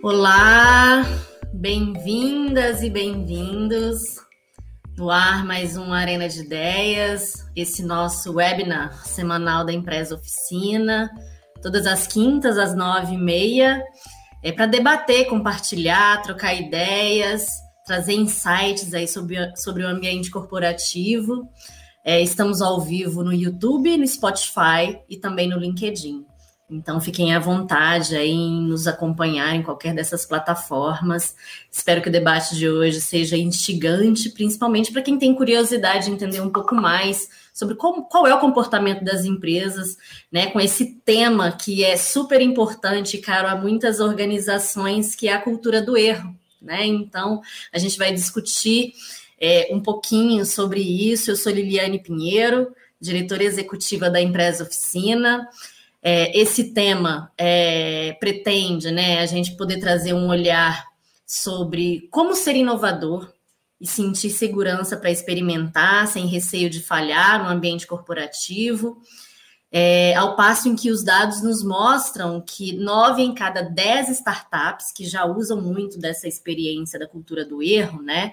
Olá, bem-vindas e bem-vindos. No ar, mais uma Arena de Ideias, esse nosso webinar semanal da Empresa Oficina, todas as quintas, às nove e meia, é para debater, compartilhar, trocar ideias, trazer insights aí sobre, sobre o ambiente corporativo. É, estamos ao vivo no YouTube, no Spotify e também no LinkedIn. Então, fiquem à vontade aí em nos acompanhar em qualquer dessas plataformas. Espero que o debate de hoje seja instigante, principalmente para quem tem curiosidade de entender um pouco mais sobre como, qual é o comportamento das empresas, né, com esse tema que é super importante, caro a muitas organizações, que é a cultura do erro. Né? Então, a gente vai discutir é, um pouquinho sobre isso. Eu sou Liliane Pinheiro, diretora executiva da Empresa Oficina. É, esse tema é, pretende né, a gente poder trazer um olhar sobre como ser inovador e sentir segurança para experimentar, sem receio de falhar no ambiente corporativo. É, ao passo em que os dados nos mostram que nove em cada dez startups que já usam muito dessa experiência da cultura do erro, né?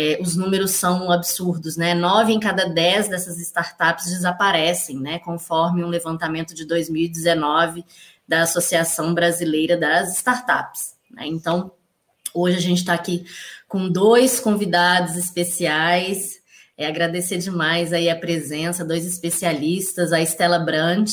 É, os números são absurdos, né? Nove em cada dez dessas startups desaparecem, né? Conforme um levantamento de 2019 da Associação Brasileira das Startups. Né? Então, hoje a gente está aqui com dois convidados especiais é agradecer demais aí a presença, dois especialistas, a Estela Brant.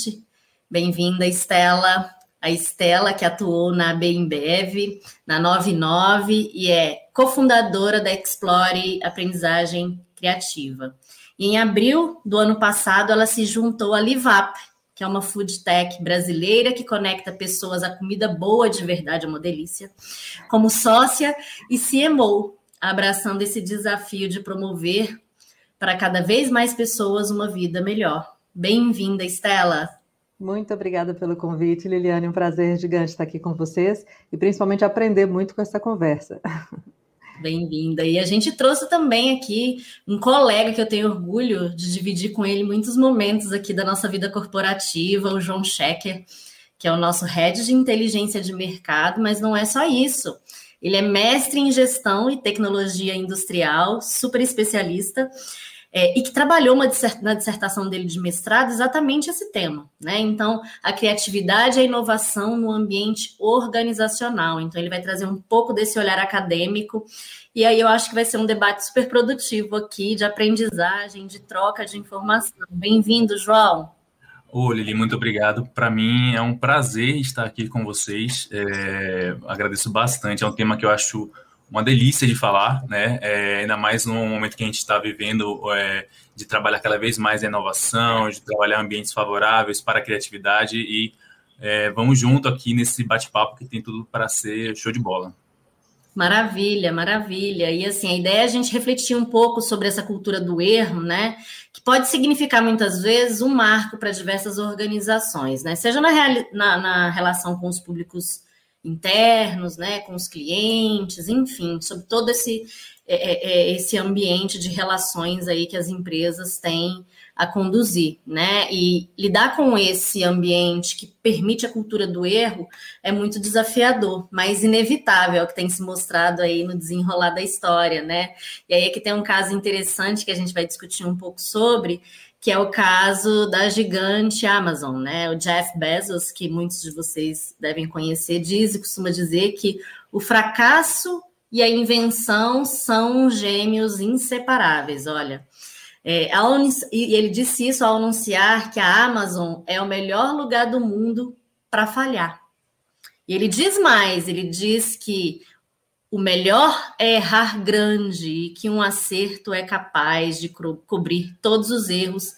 Bem-vinda, Estela. A Estela, que atuou na Bembev, na 99, e é cofundadora da Explore Aprendizagem Criativa. E em abril do ano passado, ela se juntou à Livap, que é uma food tech brasileira que conecta pessoas à comida boa de verdade, é uma delícia, como sócia e CMO, abraçando esse desafio de promover para cada vez mais pessoas uma vida melhor. Bem-vinda, Estela. Muito obrigada pelo convite, Liliane. Um prazer gigante estar aqui com vocês e principalmente aprender muito com essa conversa. Bem-vinda. E a gente trouxe também aqui um colega que eu tenho orgulho de dividir com ele muitos momentos aqui da nossa vida corporativa, o João Schecker, que é o nosso head de inteligência de mercado, mas não é só isso. Ele é mestre em gestão e tecnologia industrial, super especialista é, e que trabalhou uma, na dissertação dele de mestrado exatamente esse tema, né? Então, a criatividade e a inovação no ambiente organizacional. Então, ele vai trazer um pouco desse olhar acadêmico, e aí eu acho que vai ser um debate super produtivo aqui, de aprendizagem, de troca de informação. Bem-vindo, João. Ô, Lili, muito obrigado. Para mim é um prazer estar aqui com vocês. É, agradeço bastante. É um tema que eu acho uma delícia de falar, né? É, ainda mais no momento que a gente está vivendo é, de trabalhar cada vez mais a inovação, de trabalhar ambientes favoráveis para a criatividade e é, vamos junto aqui nesse bate-papo que tem tudo para ser show de bola. Maravilha, maravilha. E assim, a ideia é a gente refletir um pouco sobre essa cultura do erro, né? Que pode significar muitas vezes um marco para diversas organizações, né? Seja na, na, na relação com os públicos internos, né, com os clientes, enfim, sobre todo esse, é, é, é, esse ambiente de relações aí que as empresas têm a conduzir, né? E lidar com esse ambiente que permite a cultura do erro é muito desafiador, mas inevitável, é que tem se mostrado aí no desenrolar da história, né? E aí é que tem um caso interessante que a gente vai discutir um pouco sobre, que é o caso da gigante Amazon, né? O Jeff Bezos, que muitos de vocês devem conhecer, diz e costuma dizer que o fracasso e a invenção são gêmeos inseparáveis. Olha, é, e ele disse isso ao anunciar que a Amazon é o melhor lugar do mundo para falhar. E ele diz mais: ele diz que o melhor é errar grande e que um acerto é capaz de co cobrir todos os erros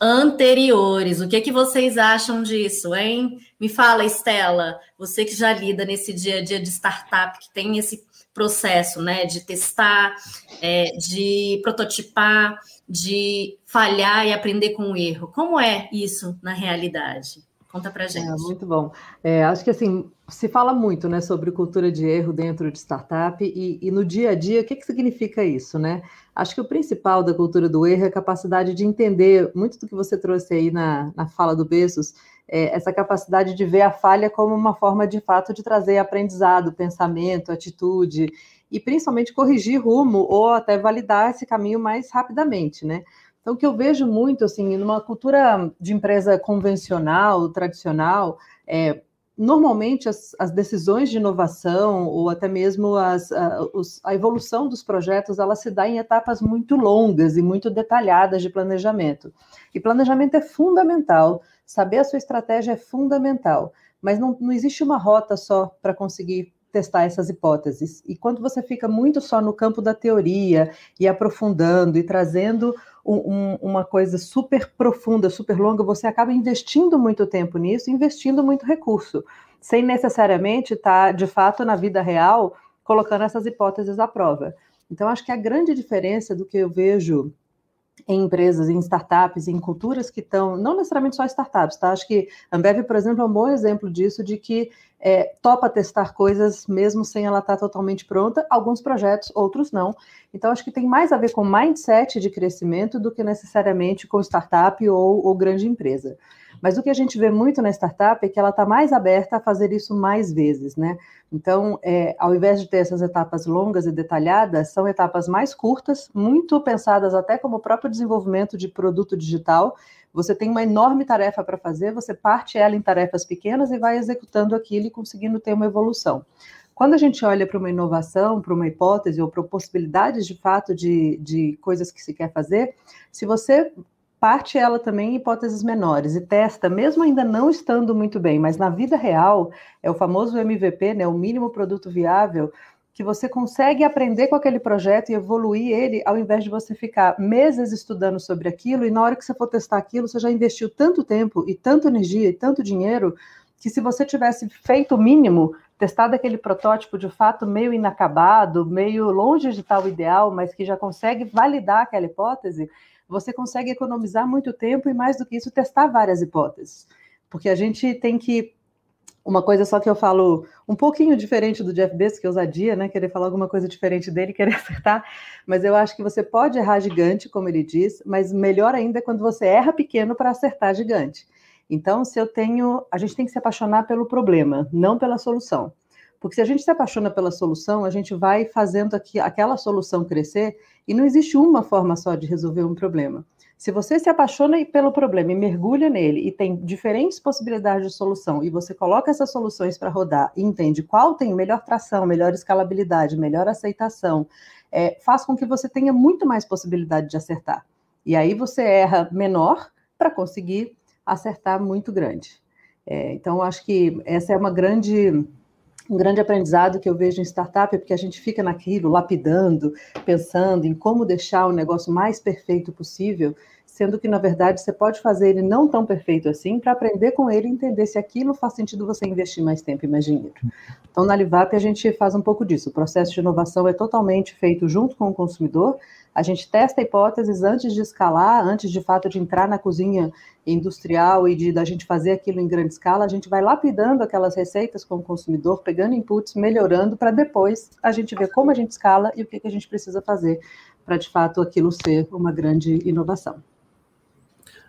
anteriores. O que, que vocês acham disso, hein? Me fala, Estela, você que já lida nesse dia a dia de startup, que tem esse processo, né, de testar, é, de prototipar, de falhar e aprender com o erro. Como é isso na realidade? Conta para gente. É, muito bom. É, acho que assim se fala muito, né, sobre cultura de erro dentro de startup e, e no dia a dia o que, que significa isso, né? Acho que o principal da cultura do erro é a capacidade de entender muito do que você trouxe aí na, na fala do Bezos, é, essa capacidade de ver a falha como uma forma de fato de trazer aprendizado, pensamento, atitude e principalmente corrigir rumo ou até validar esse caminho mais rapidamente, né? Então, o que eu vejo muito, assim, numa cultura de empresa convencional, tradicional, é, normalmente as, as, decisões de inovação ou até mesmo as, a, os, a, evolução dos projetos ela se dá em etapas muito longas e muito detalhadas de planejamento. E planejamento é fundamental, saber a sua estratégia é fundamental, mas não, não existe uma rota só para conseguir testar essas hipóteses. E quando você fica muito só no campo da teoria e aprofundando e trazendo um, um, uma coisa super profunda, super longa, você acaba investindo muito tempo nisso, investindo muito recurso, sem necessariamente estar, de fato, na vida real, colocando essas hipóteses à prova. Então, acho que a grande diferença do que eu vejo em empresas, em startups, em culturas que estão, não necessariamente só startups, tá? Acho que Ambev, por exemplo, é um bom exemplo disso, de que é, topa testar coisas mesmo sem ela estar totalmente pronta, alguns projetos, outros não. Então, acho que tem mais a ver com mindset de crescimento do que necessariamente com startup ou, ou grande empresa. Mas o que a gente vê muito na startup é que ela está mais aberta a fazer isso mais vezes, né? Então, é, ao invés de ter essas etapas longas e detalhadas, são etapas mais curtas, muito pensadas até como o próprio desenvolvimento de produto digital. Você tem uma enorme tarefa para fazer, você parte ela em tarefas pequenas e vai executando aquilo e conseguindo ter uma evolução. Quando a gente olha para uma inovação, para uma hipótese ou para possibilidades de fato de, de coisas que se quer fazer, se você parte ela também hipóteses menores e testa, mesmo ainda não estando muito bem, mas na vida real, é o famoso MVP, né, o mínimo produto viável, que você consegue aprender com aquele projeto e evoluir ele, ao invés de você ficar meses estudando sobre aquilo, e na hora que você for testar aquilo, você já investiu tanto tempo e tanta energia e tanto dinheiro, que se você tivesse feito o mínimo, testado aquele protótipo de fato meio inacabado, meio longe de tal ideal, mas que já consegue validar aquela hipótese, você consegue economizar muito tempo e, mais do que isso, testar várias hipóteses. Porque a gente tem que. Uma coisa só que eu falo um pouquinho diferente do Jeff Bezos, que é ousadia, né? Querer falar alguma coisa diferente dele, querer acertar. Mas eu acho que você pode errar gigante, como ele diz, mas melhor ainda é quando você erra pequeno para acertar gigante. Então, se eu tenho. A gente tem que se apaixonar pelo problema, não pela solução. Porque se a gente se apaixona pela solução, a gente vai fazendo aqui, aquela solução crescer e não existe uma forma só de resolver um problema. Se você se apaixona pelo problema e mergulha nele e tem diferentes possibilidades de solução e você coloca essas soluções para rodar e entende qual tem melhor tração, melhor escalabilidade, melhor aceitação, é, faz com que você tenha muito mais possibilidade de acertar. E aí você erra menor para conseguir acertar muito grande. É, então, acho que essa é uma grande um grande aprendizado que eu vejo em startup é porque a gente fica naquilo, lapidando, pensando em como deixar o negócio mais perfeito possível, sendo que, na verdade, você pode fazer ele não tão perfeito assim para aprender com ele e entender se aquilo faz sentido você investir mais tempo e mais dinheiro. Então, na Livap, a gente faz um pouco disso. O processo de inovação é totalmente feito junto com o consumidor, a gente testa hipóteses antes de escalar, antes de fato de entrar na cozinha industrial e de da gente fazer aquilo em grande escala, a gente vai lapidando aquelas receitas com o consumidor, pegando inputs, melhorando para depois a gente ver como a gente escala e o que, que a gente precisa fazer para de fato aquilo ser uma grande inovação.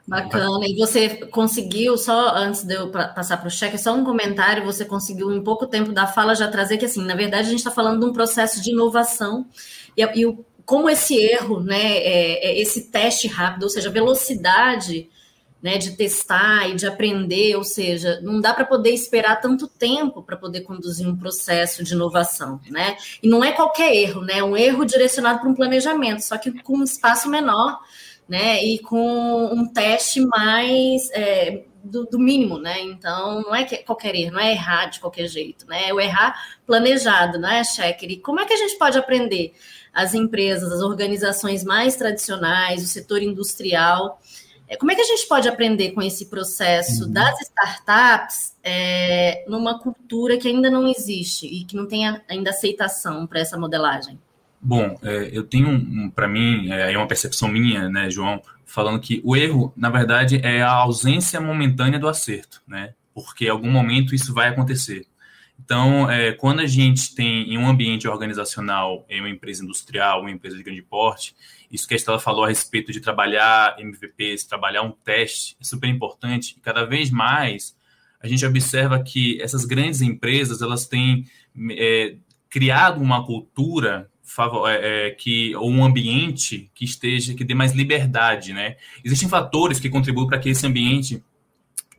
Bacana. E você conseguiu, só antes de eu passar para o cheque, só um comentário, você conseguiu em pouco tempo da fala já trazer que, assim, na verdade, a gente está falando de um processo de inovação e, e o como esse erro, né, é, é esse teste rápido, ou seja, velocidade né, de testar e de aprender, ou seja, não dá para poder esperar tanto tempo para poder conduzir um processo de inovação, né? E não é qualquer erro, né? É um erro direcionado para um planejamento, só que com um espaço menor, né? E com um teste mais é, do, do, mínimo, né? Então, não é qualquer erro, não é errar de qualquer jeito, né? É o errar planejado, não é, Checker? E como é que a gente pode aprender? as empresas, as organizações mais tradicionais, o setor industrial. É, como é que a gente pode aprender com esse processo uhum. das startups é, numa cultura que ainda não existe e que não tem ainda aceitação para essa modelagem? Bom, é, eu tenho, um, para mim, é uma percepção minha, né, João, falando que o erro, na verdade, é a ausência momentânea do acerto, né? Porque em algum momento isso vai acontecer. Então, é, quando a gente tem em um ambiente organizacional, em uma empresa industrial, uma empresa de grande porte, isso que a Estela falou a respeito de trabalhar MVPs, trabalhar um teste, é super importante. E cada vez mais a gente observa que essas grandes empresas elas têm é, criado uma cultura é, é, que ou um ambiente que esteja que dê mais liberdade, né? Existem fatores que contribuem para que esse ambiente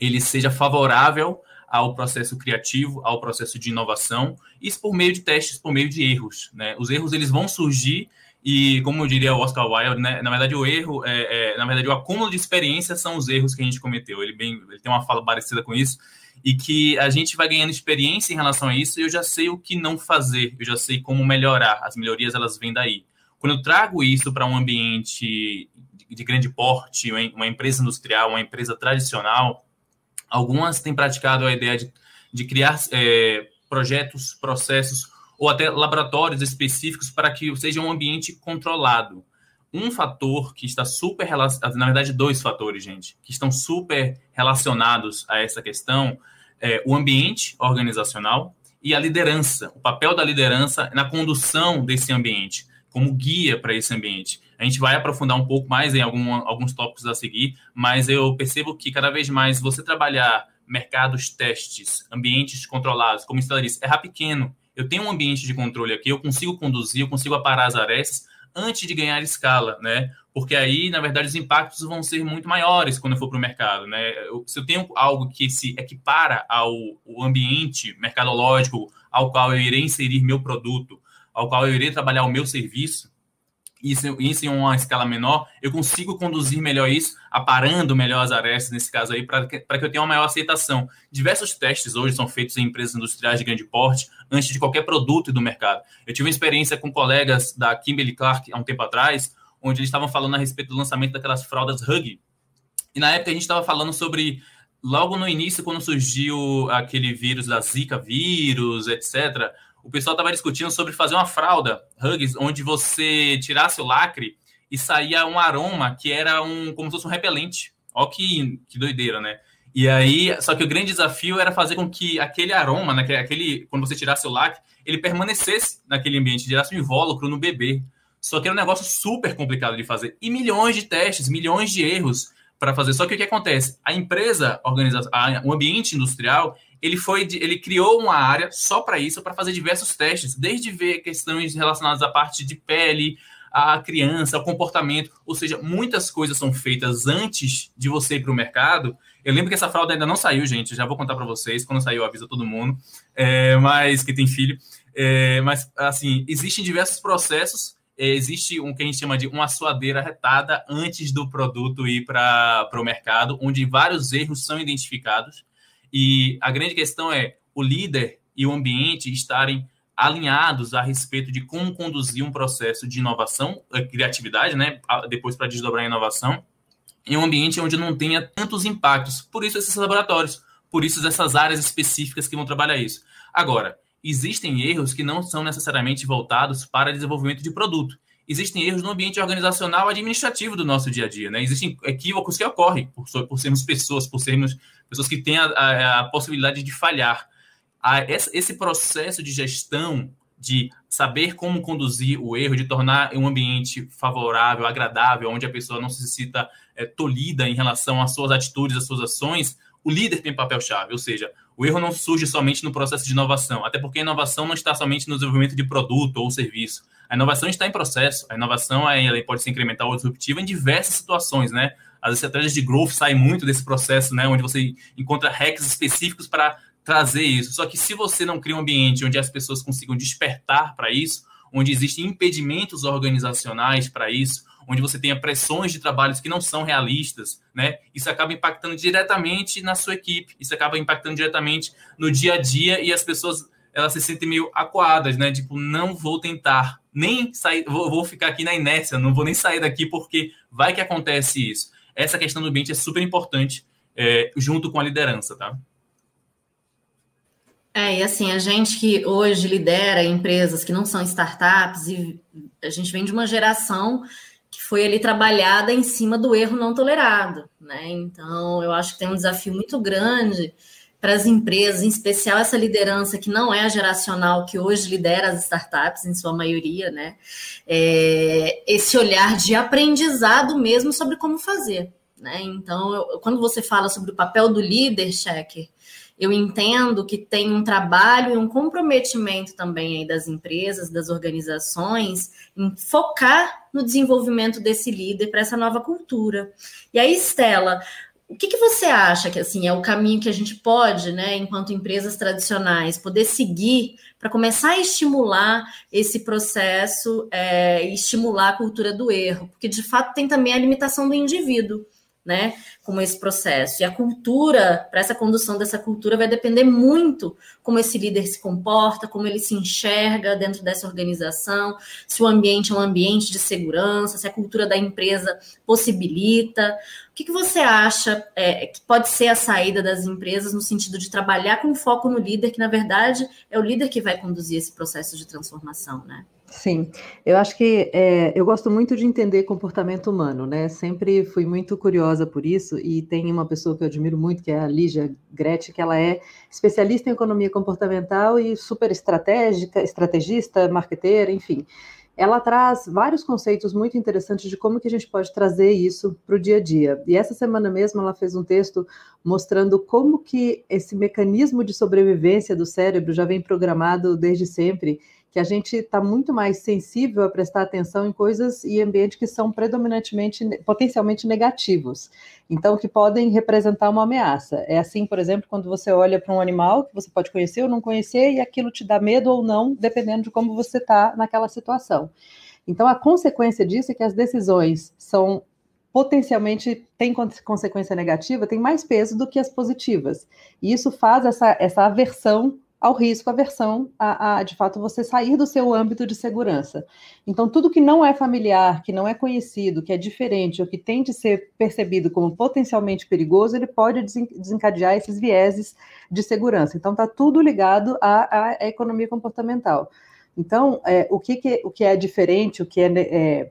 ele seja favorável ao processo criativo, ao processo de inovação, isso por meio de testes, por meio de erros. Né? Os erros eles vão surgir e, como eu diria o Oscar Wilde, né, na verdade o erro, é, é, na verdade o acúmulo de experiências são os erros que a gente cometeu. Ele, bem, ele tem uma fala parecida com isso e que a gente vai ganhando experiência em relação a isso e eu já sei o que não fazer, eu já sei como melhorar. As melhorias elas vêm daí. Quando eu trago isso para um ambiente de grande porte, uma empresa industrial, uma empresa tradicional, Algumas têm praticado a ideia de, de criar é, projetos, processos ou até laboratórios específicos para que seja um ambiente controlado. Um fator que está super relacionado, na verdade, dois fatores, gente, que estão super relacionados a essa questão é o ambiente organizacional e a liderança, o papel da liderança na condução desse ambiente, como guia para esse ambiente. A gente vai aprofundar um pouco mais em algum, alguns tópicos a seguir, mas eu percebo que cada vez mais você trabalhar mercados, testes, ambientes controlados, como Estela disse, errar pequeno. Eu tenho um ambiente de controle aqui, eu consigo conduzir, eu consigo aparar as arestas antes de ganhar escala, né? Porque aí, na verdade, os impactos vão ser muito maiores quando eu for para o mercado, né? se eu tenho algo que se equipara ao, ao ambiente mercadológico ao qual eu irei inserir meu produto, ao qual eu irei trabalhar o meu serviço, isso, isso em uma escala menor, eu consigo conduzir melhor isso, aparando melhor as arestas, nesse caso aí, para que, que eu tenha uma maior aceitação. Diversos testes hoje são feitos em empresas industriais de grande porte, antes de qualquer produto do mercado. Eu tive uma experiência com colegas da Kimberly Clark há um tempo atrás, onde eles estavam falando a respeito do lançamento daquelas fraldas Hug. E na época a gente estava falando sobre, logo no início, quando surgiu aquele vírus da Zika vírus, etc., o pessoal estava discutindo sobre fazer uma fralda Hugs, onde você tirasse o lacre e saía um aroma que era um como se fosse um repelente. Ó que, que doideira, né? E aí, só que o grande desafio era fazer com que aquele aroma, né, aquele, quando você tirasse o lacre, ele permanecesse naquele ambiente, gerasse um invólucro no bebê. Só que era um negócio super complicado de fazer. E milhões de testes, milhões de erros para fazer. Só que o que acontece? A empresa, organiza, o ambiente industrial, ele foi ele criou uma área só para isso, para fazer diversos testes, desde ver questões relacionadas à parte de pele, a criança, o comportamento, ou seja, muitas coisas são feitas antes de você ir para o mercado. Eu lembro que essa fralda ainda não saiu, gente. Já vou contar para vocês. Quando saiu, avisa todo mundo. É, mas que tem filho. É, mas assim, existem diversos processos. É, existe um que a gente chama de uma suadeira retada antes do produto ir para o mercado, onde vários erros são identificados. E a grande questão é o líder e o ambiente estarem alinhados a respeito de como conduzir um processo de inovação, eh, criatividade, né? Depois para desdobrar a inovação, em um ambiente onde não tenha tantos impactos. Por isso esses laboratórios, por isso essas áreas específicas que vão trabalhar isso. Agora, existem erros que não são necessariamente voltados para desenvolvimento de produto existem erros no ambiente organizacional administrativo do nosso dia a dia, né? Existem equívocos que ocorrem por, por sermos pessoas, por sermos pessoas que têm a, a, a possibilidade de falhar. A, esse processo de gestão, de saber como conduzir o erro, de tornar um ambiente favorável, agradável, onde a pessoa não se sinta é, tolhida em relação às suas atitudes, às suas ações, o líder tem papel-chave, ou seja, o erro não surge somente no processo de inovação, até porque a inovação não está somente no desenvolvimento de produto ou serviço. A inovação está em processo. A inovação ela pode ser incremental ou disruptiva em diversas situações, né? As estratégias de growth saem muito desse processo, né? Onde você encontra hacks específicos para trazer isso. Só que se você não cria um ambiente onde as pessoas consigam despertar para isso, onde existem impedimentos organizacionais para isso, onde você tenha pressões de trabalhos que não são realistas, né? Isso acaba impactando diretamente na sua equipe, isso acaba impactando diretamente no dia a dia e as pessoas elas se sentem meio acuadas, né? Tipo, não vou tentar, nem sair, vou, vou ficar aqui na inércia, não vou nem sair daqui porque vai que acontece isso. Essa questão do ambiente é super importante é, junto com a liderança, tá? É, e assim, a gente que hoje lidera empresas que não são startups, e a gente vem de uma geração que foi ali trabalhada em cima do erro não tolerado, né? Então, eu acho que tem um desafio muito grande para as empresas, em especial essa liderança que não é a geracional que hoje lidera as startups, em sua maioria, né? É, esse olhar de aprendizado mesmo sobre como fazer. Né? Então, eu, quando você fala sobre o papel do líder, Checker, eu entendo que tem um trabalho e um comprometimento também aí das empresas, das organizações, em focar no desenvolvimento desse líder para essa nova cultura. E aí, Estela, o que, que, você acha que assim é o caminho que a gente pode, né, enquanto empresas tradicionais, poder seguir para começar a estimular esse processo é, e estimular a cultura do erro? Porque de fato tem também a limitação do indivíduo né, como esse processo. E a cultura, para essa condução dessa cultura, vai depender muito como esse líder se comporta, como ele se enxerga dentro dessa organização, se o ambiente é um ambiente de segurança, se a cultura da empresa possibilita. O que, que você acha é, que pode ser a saída das empresas no sentido de trabalhar com foco no líder, que na verdade é o líder que vai conduzir esse processo de transformação, né? Sim, eu acho que é, eu gosto muito de entender comportamento humano, né? Sempre fui muito curiosa por isso e tem uma pessoa que eu admiro muito, que é a Lígia Gretchen, que ela é especialista em economia comportamental e super estratégica, estrategista, marqueteira, enfim. Ela traz vários conceitos muito interessantes de como que a gente pode trazer isso para o dia a dia. E essa semana mesmo ela fez um texto mostrando como que esse mecanismo de sobrevivência do cérebro já vem programado desde sempre que a gente está muito mais sensível a prestar atenção em coisas e ambientes que são predominantemente, potencialmente negativos, então que podem representar uma ameaça. É assim, por exemplo, quando você olha para um animal que você pode conhecer ou não conhecer e aquilo te dá medo ou não, dependendo de como você está naquela situação. Então, a consequência disso é que as decisões são potencialmente têm consequência negativa, tem mais peso do que as positivas. E isso faz essa, essa aversão ao risco, aversão a, a, de fato, você sair do seu âmbito de segurança. Então, tudo que não é familiar, que não é conhecido, que é diferente, ou que tem de ser percebido como potencialmente perigoso, ele pode desencadear esses vieses de segurança. Então, está tudo ligado à, à, economia comportamental. Então, é, o, que, que, o que é diferente, o que é, é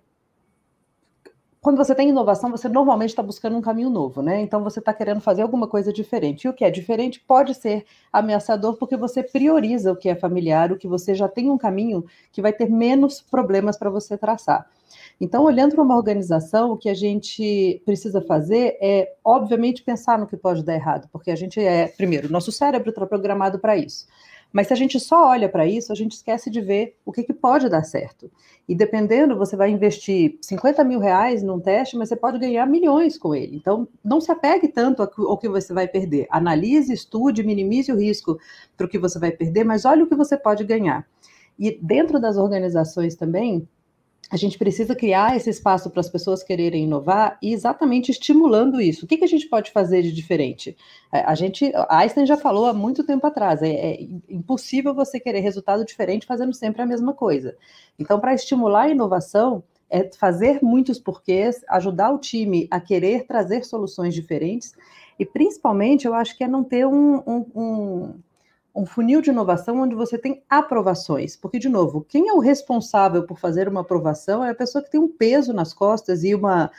quando você tem inovação, você normalmente está buscando um caminho novo, né? Então você está querendo fazer alguma coisa diferente. E o que é diferente pode ser ameaçador porque você prioriza o que é familiar, o que você já tem um caminho que vai ter menos problemas para você traçar. Então, olhando para uma organização, o que a gente precisa fazer é, obviamente, pensar no que pode dar errado, porque a gente é, primeiro, nosso cérebro está programado para isso. Mas se a gente só olha para isso, a gente esquece de ver o que, que pode dar certo. E dependendo, você vai investir 50 mil reais num teste, mas você pode ganhar milhões com ele. Então, não se apegue tanto ao que você vai perder. Analise, estude, minimize o risco para o que você vai perder, mas olhe o que você pode ganhar. E dentro das organizações também, a gente precisa criar esse espaço para as pessoas quererem inovar e exatamente estimulando isso. O que, que a gente pode fazer de diferente? É, a gente, Einstein já falou há muito tempo atrás, é, é impossível você querer resultado diferente fazendo sempre a mesma coisa. Então, para estimular a inovação, é fazer muitos porquês, ajudar o time a querer trazer soluções diferentes e, principalmente, eu acho que é não ter um, um, um um funil de inovação onde você tem aprovações. Porque, de novo, quem é o responsável por fazer uma aprovação é a pessoa que tem um peso nas costas e uma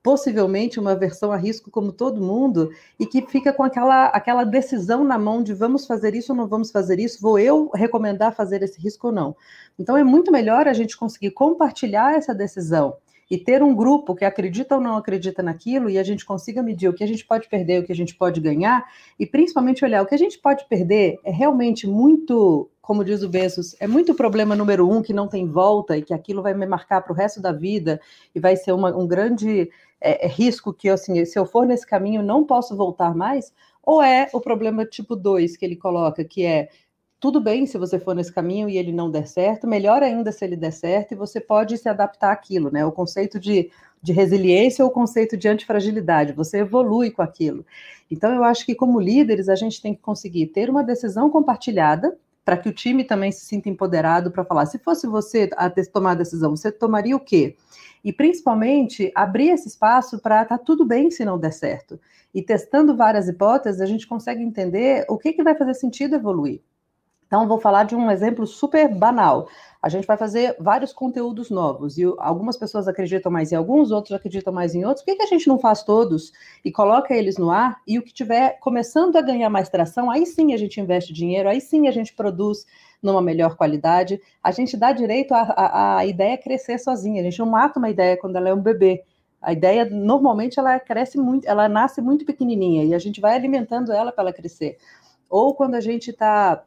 possivelmente uma versão a risco como todo mundo e que fica com aquela, aquela decisão na mão de vamos fazer isso ou não vamos fazer isso, vou eu recomendar fazer esse risco ou não. Então é muito melhor a gente conseguir compartilhar essa decisão e ter um grupo que acredita ou não acredita naquilo e a gente consiga medir o que a gente pode perder, o que a gente pode ganhar e principalmente olhar o que a gente pode perder é realmente muito, como diz o Bezos, é muito problema número um que não tem volta e que aquilo vai me marcar para o resto da vida e vai ser uma, um grande é, é risco que assim, se eu for nesse caminho não posso voltar mais, ou é o problema tipo 2 que ele coloca, que é tudo bem se você for nesse caminho e ele não der certo, melhor ainda se ele der certo e você pode se adaptar àquilo, né? O conceito de, de resiliência ou o conceito de antifragilidade, você evolui com aquilo. Então, eu acho que como líderes, a gente tem que conseguir ter uma decisão compartilhada para que o time também se sinta empoderado para falar, se fosse você a tomar a decisão, você tomaria o quê? E principalmente abrir esse espaço para tá tudo bem se não der certo. E testando várias hipóteses, a gente consegue entender o que, que vai fazer sentido evoluir. Então, vou falar de um exemplo super banal. a gente vai fazer vários conteúdos novos e algumas pessoas acreditam mais em alguns, outros acreditam mais em outros. Por que, que a gente não faz todos e coloca eles no ar e o que tiver começando a ganhar mais tração, aí sim a gente investe dinheiro, aí sim a gente produz numa melhor qualidade. A gente dá direito à ideia crescer sozinha. A gente não mata uma ideia quando ela é um bebê. A ideia normalmente ela cresce muito, ela nasce muito pequenininha e a gente vai alimentando ela para ela crescer. Ou quando a gente está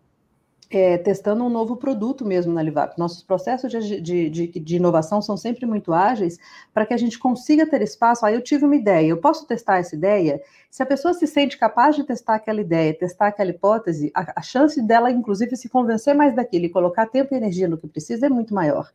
é, testando um novo produto mesmo na Livap. Nossos processos de, de, de, de inovação são sempre muito ágeis para que a gente consiga ter espaço. Aí eu tive uma ideia, eu posso testar essa ideia? Se a pessoa se sente capaz de testar aquela ideia, testar aquela hipótese, a, a chance dela, inclusive, se convencer mais daquilo e colocar tempo e energia no que precisa é muito maior.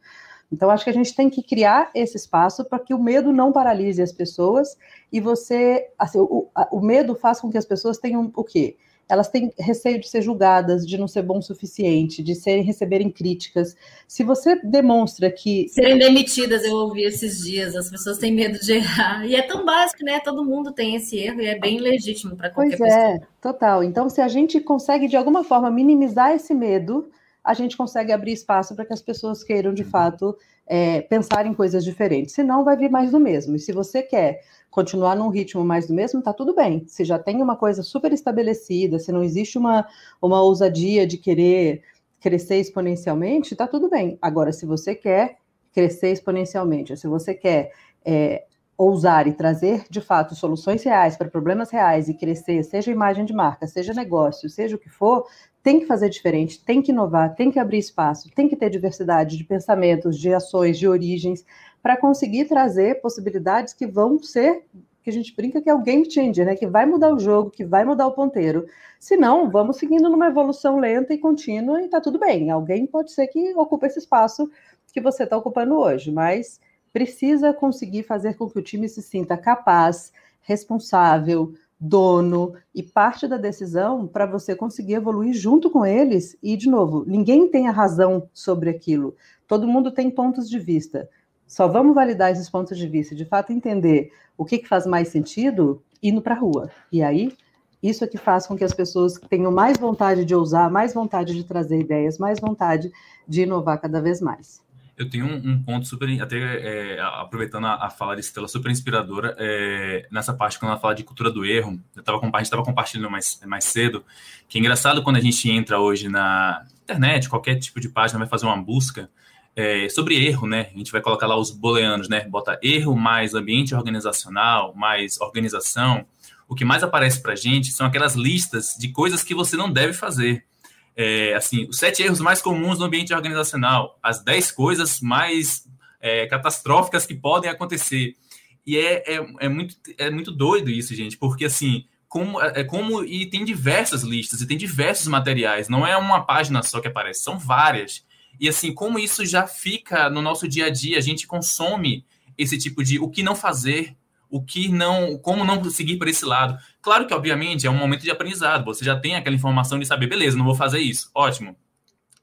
Então, acho que a gente tem que criar esse espaço para que o medo não paralise as pessoas e você. Assim, o, o medo faz com que as pessoas tenham o quê? Elas têm receio de ser julgadas, de não ser bom o suficiente, de serem receberem críticas. Se você demonstra que serem demitidas, eu ouvi esses dias, as pessoas têm medo de errar e é tão básico, né? Todo mundo tem esse erro e é bem legítimo para qualquer pois pessoa. é, total. Então, se a gente consegue de alguma forma minimizar esse medo, a gente consegue abrir espaço para que as pessoas queiram de fato é, pensar em coisas diferentes. Senão, vai vir mais do mesmo. E se você quer continuar num ritmo mais do mesmo, tá tudo bem. Se já tem uma coisa super estabelecida, se não existe uma, uma ousadia de querer crescer exponencialmente, tá tudo bem. Agora, se você quer crescer exponencialmente, se você quer é, ousar e trazer, de fato, soluções reais para problemas reais e crescer, seja imagem de marca, seja negócio, seja o que for, tem que fazer diferente, tem que inovar, tem que abrir espaço, tem que ter diversidade de pensamentos, de ações, de origens, para conseguir trazer possibilidades que vão ser, que a gente brinca que é o game changer, né? Que vai mudar o jogo, que vai mudar o ponteiro. Se não, vamos seguindo numa evolução lenta e contínua e tá tudo bem. Alguém pode ser que ocupe esse espaço que você está ocupando hoje, mas precisa conseguir fazer com que o time se sinta capaz, responsável, dono e parte da decisão para você conseguir evoluir junto com eles. E, de novo, ninguém tem a razão sobre aquilo. Todo mundo tem pontos de vista. Só vamos validar esses pontos de vista, de fato entender o que, que faz mais sentido indo para a rua. E aí, isso é que faz com que as pessoas tenham mais vontade de ousar, mais vontade de trazer ideias, mais vontade de inovar cada vez mais eu tenho um, um, ponto super, até é, aproveitando a, a, fala de Estela, super inspiradora, é, nessa parte quando ela fala de cultura do erro, eu tava, a gente estava compartilhando mais, mais cedo, que é engraçado quando a gente entra hoje na internet, qualquer tipo de página, vai fazer uma busca é, sobre erro, né? A gente vai colocar lá os booleanos, né? Bota erro mais ambiente organizacional, mais organização. O que mais aparece para gente são aquelas listas de coisas que você não deve fazer é, assim, os sete erros mais comuns no ambiente organizacional, as dez coisas mais é, catastróficas que podem acontecer. E é, é, é, muito, é muito doido isso, gente, porque assim, como, é, é como. E tem diversas listas, e tem diversos materiais, não é uma página só que aparece, são várias. E assim, como isso já fica no nosso dia a dia, a gente consome esse tipo de o que não fazer, o que não, como não seguir por esse lado. Claro que, obviamente, é um momento de aprendizado. Você já tem aquela informação de saber, beleza, não vou fazer isso. Ótimo.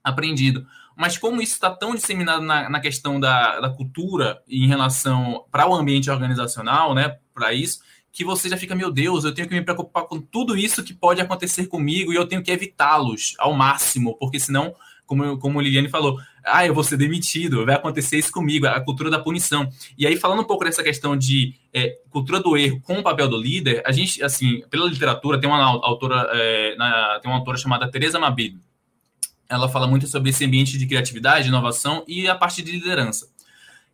Aprendido. Mas como isso está tão disseminado na, na questão da, da cultura em relação para o ambiente organizacional, né? Para isso, que você já fica, meu Deus, eu tenho que me preocupar com tudo isso que pode acontecer comigo e eu tenho que evitá-los ao máximo, porque senão como, como o Liliane falou, ah, eu vou ser demitido, vai acontecer isso comigo, a cultura da punição. E aí, falando um pouco dessa questão de é, cultura do erro com o papel do líder, a gente, assim, pela literatura, tem uma autora, é, na, tem uma autora chamada Teresa Mabid. Ela fala muito sobre esse ambiente de criatividade, inovação e a parte de liderança.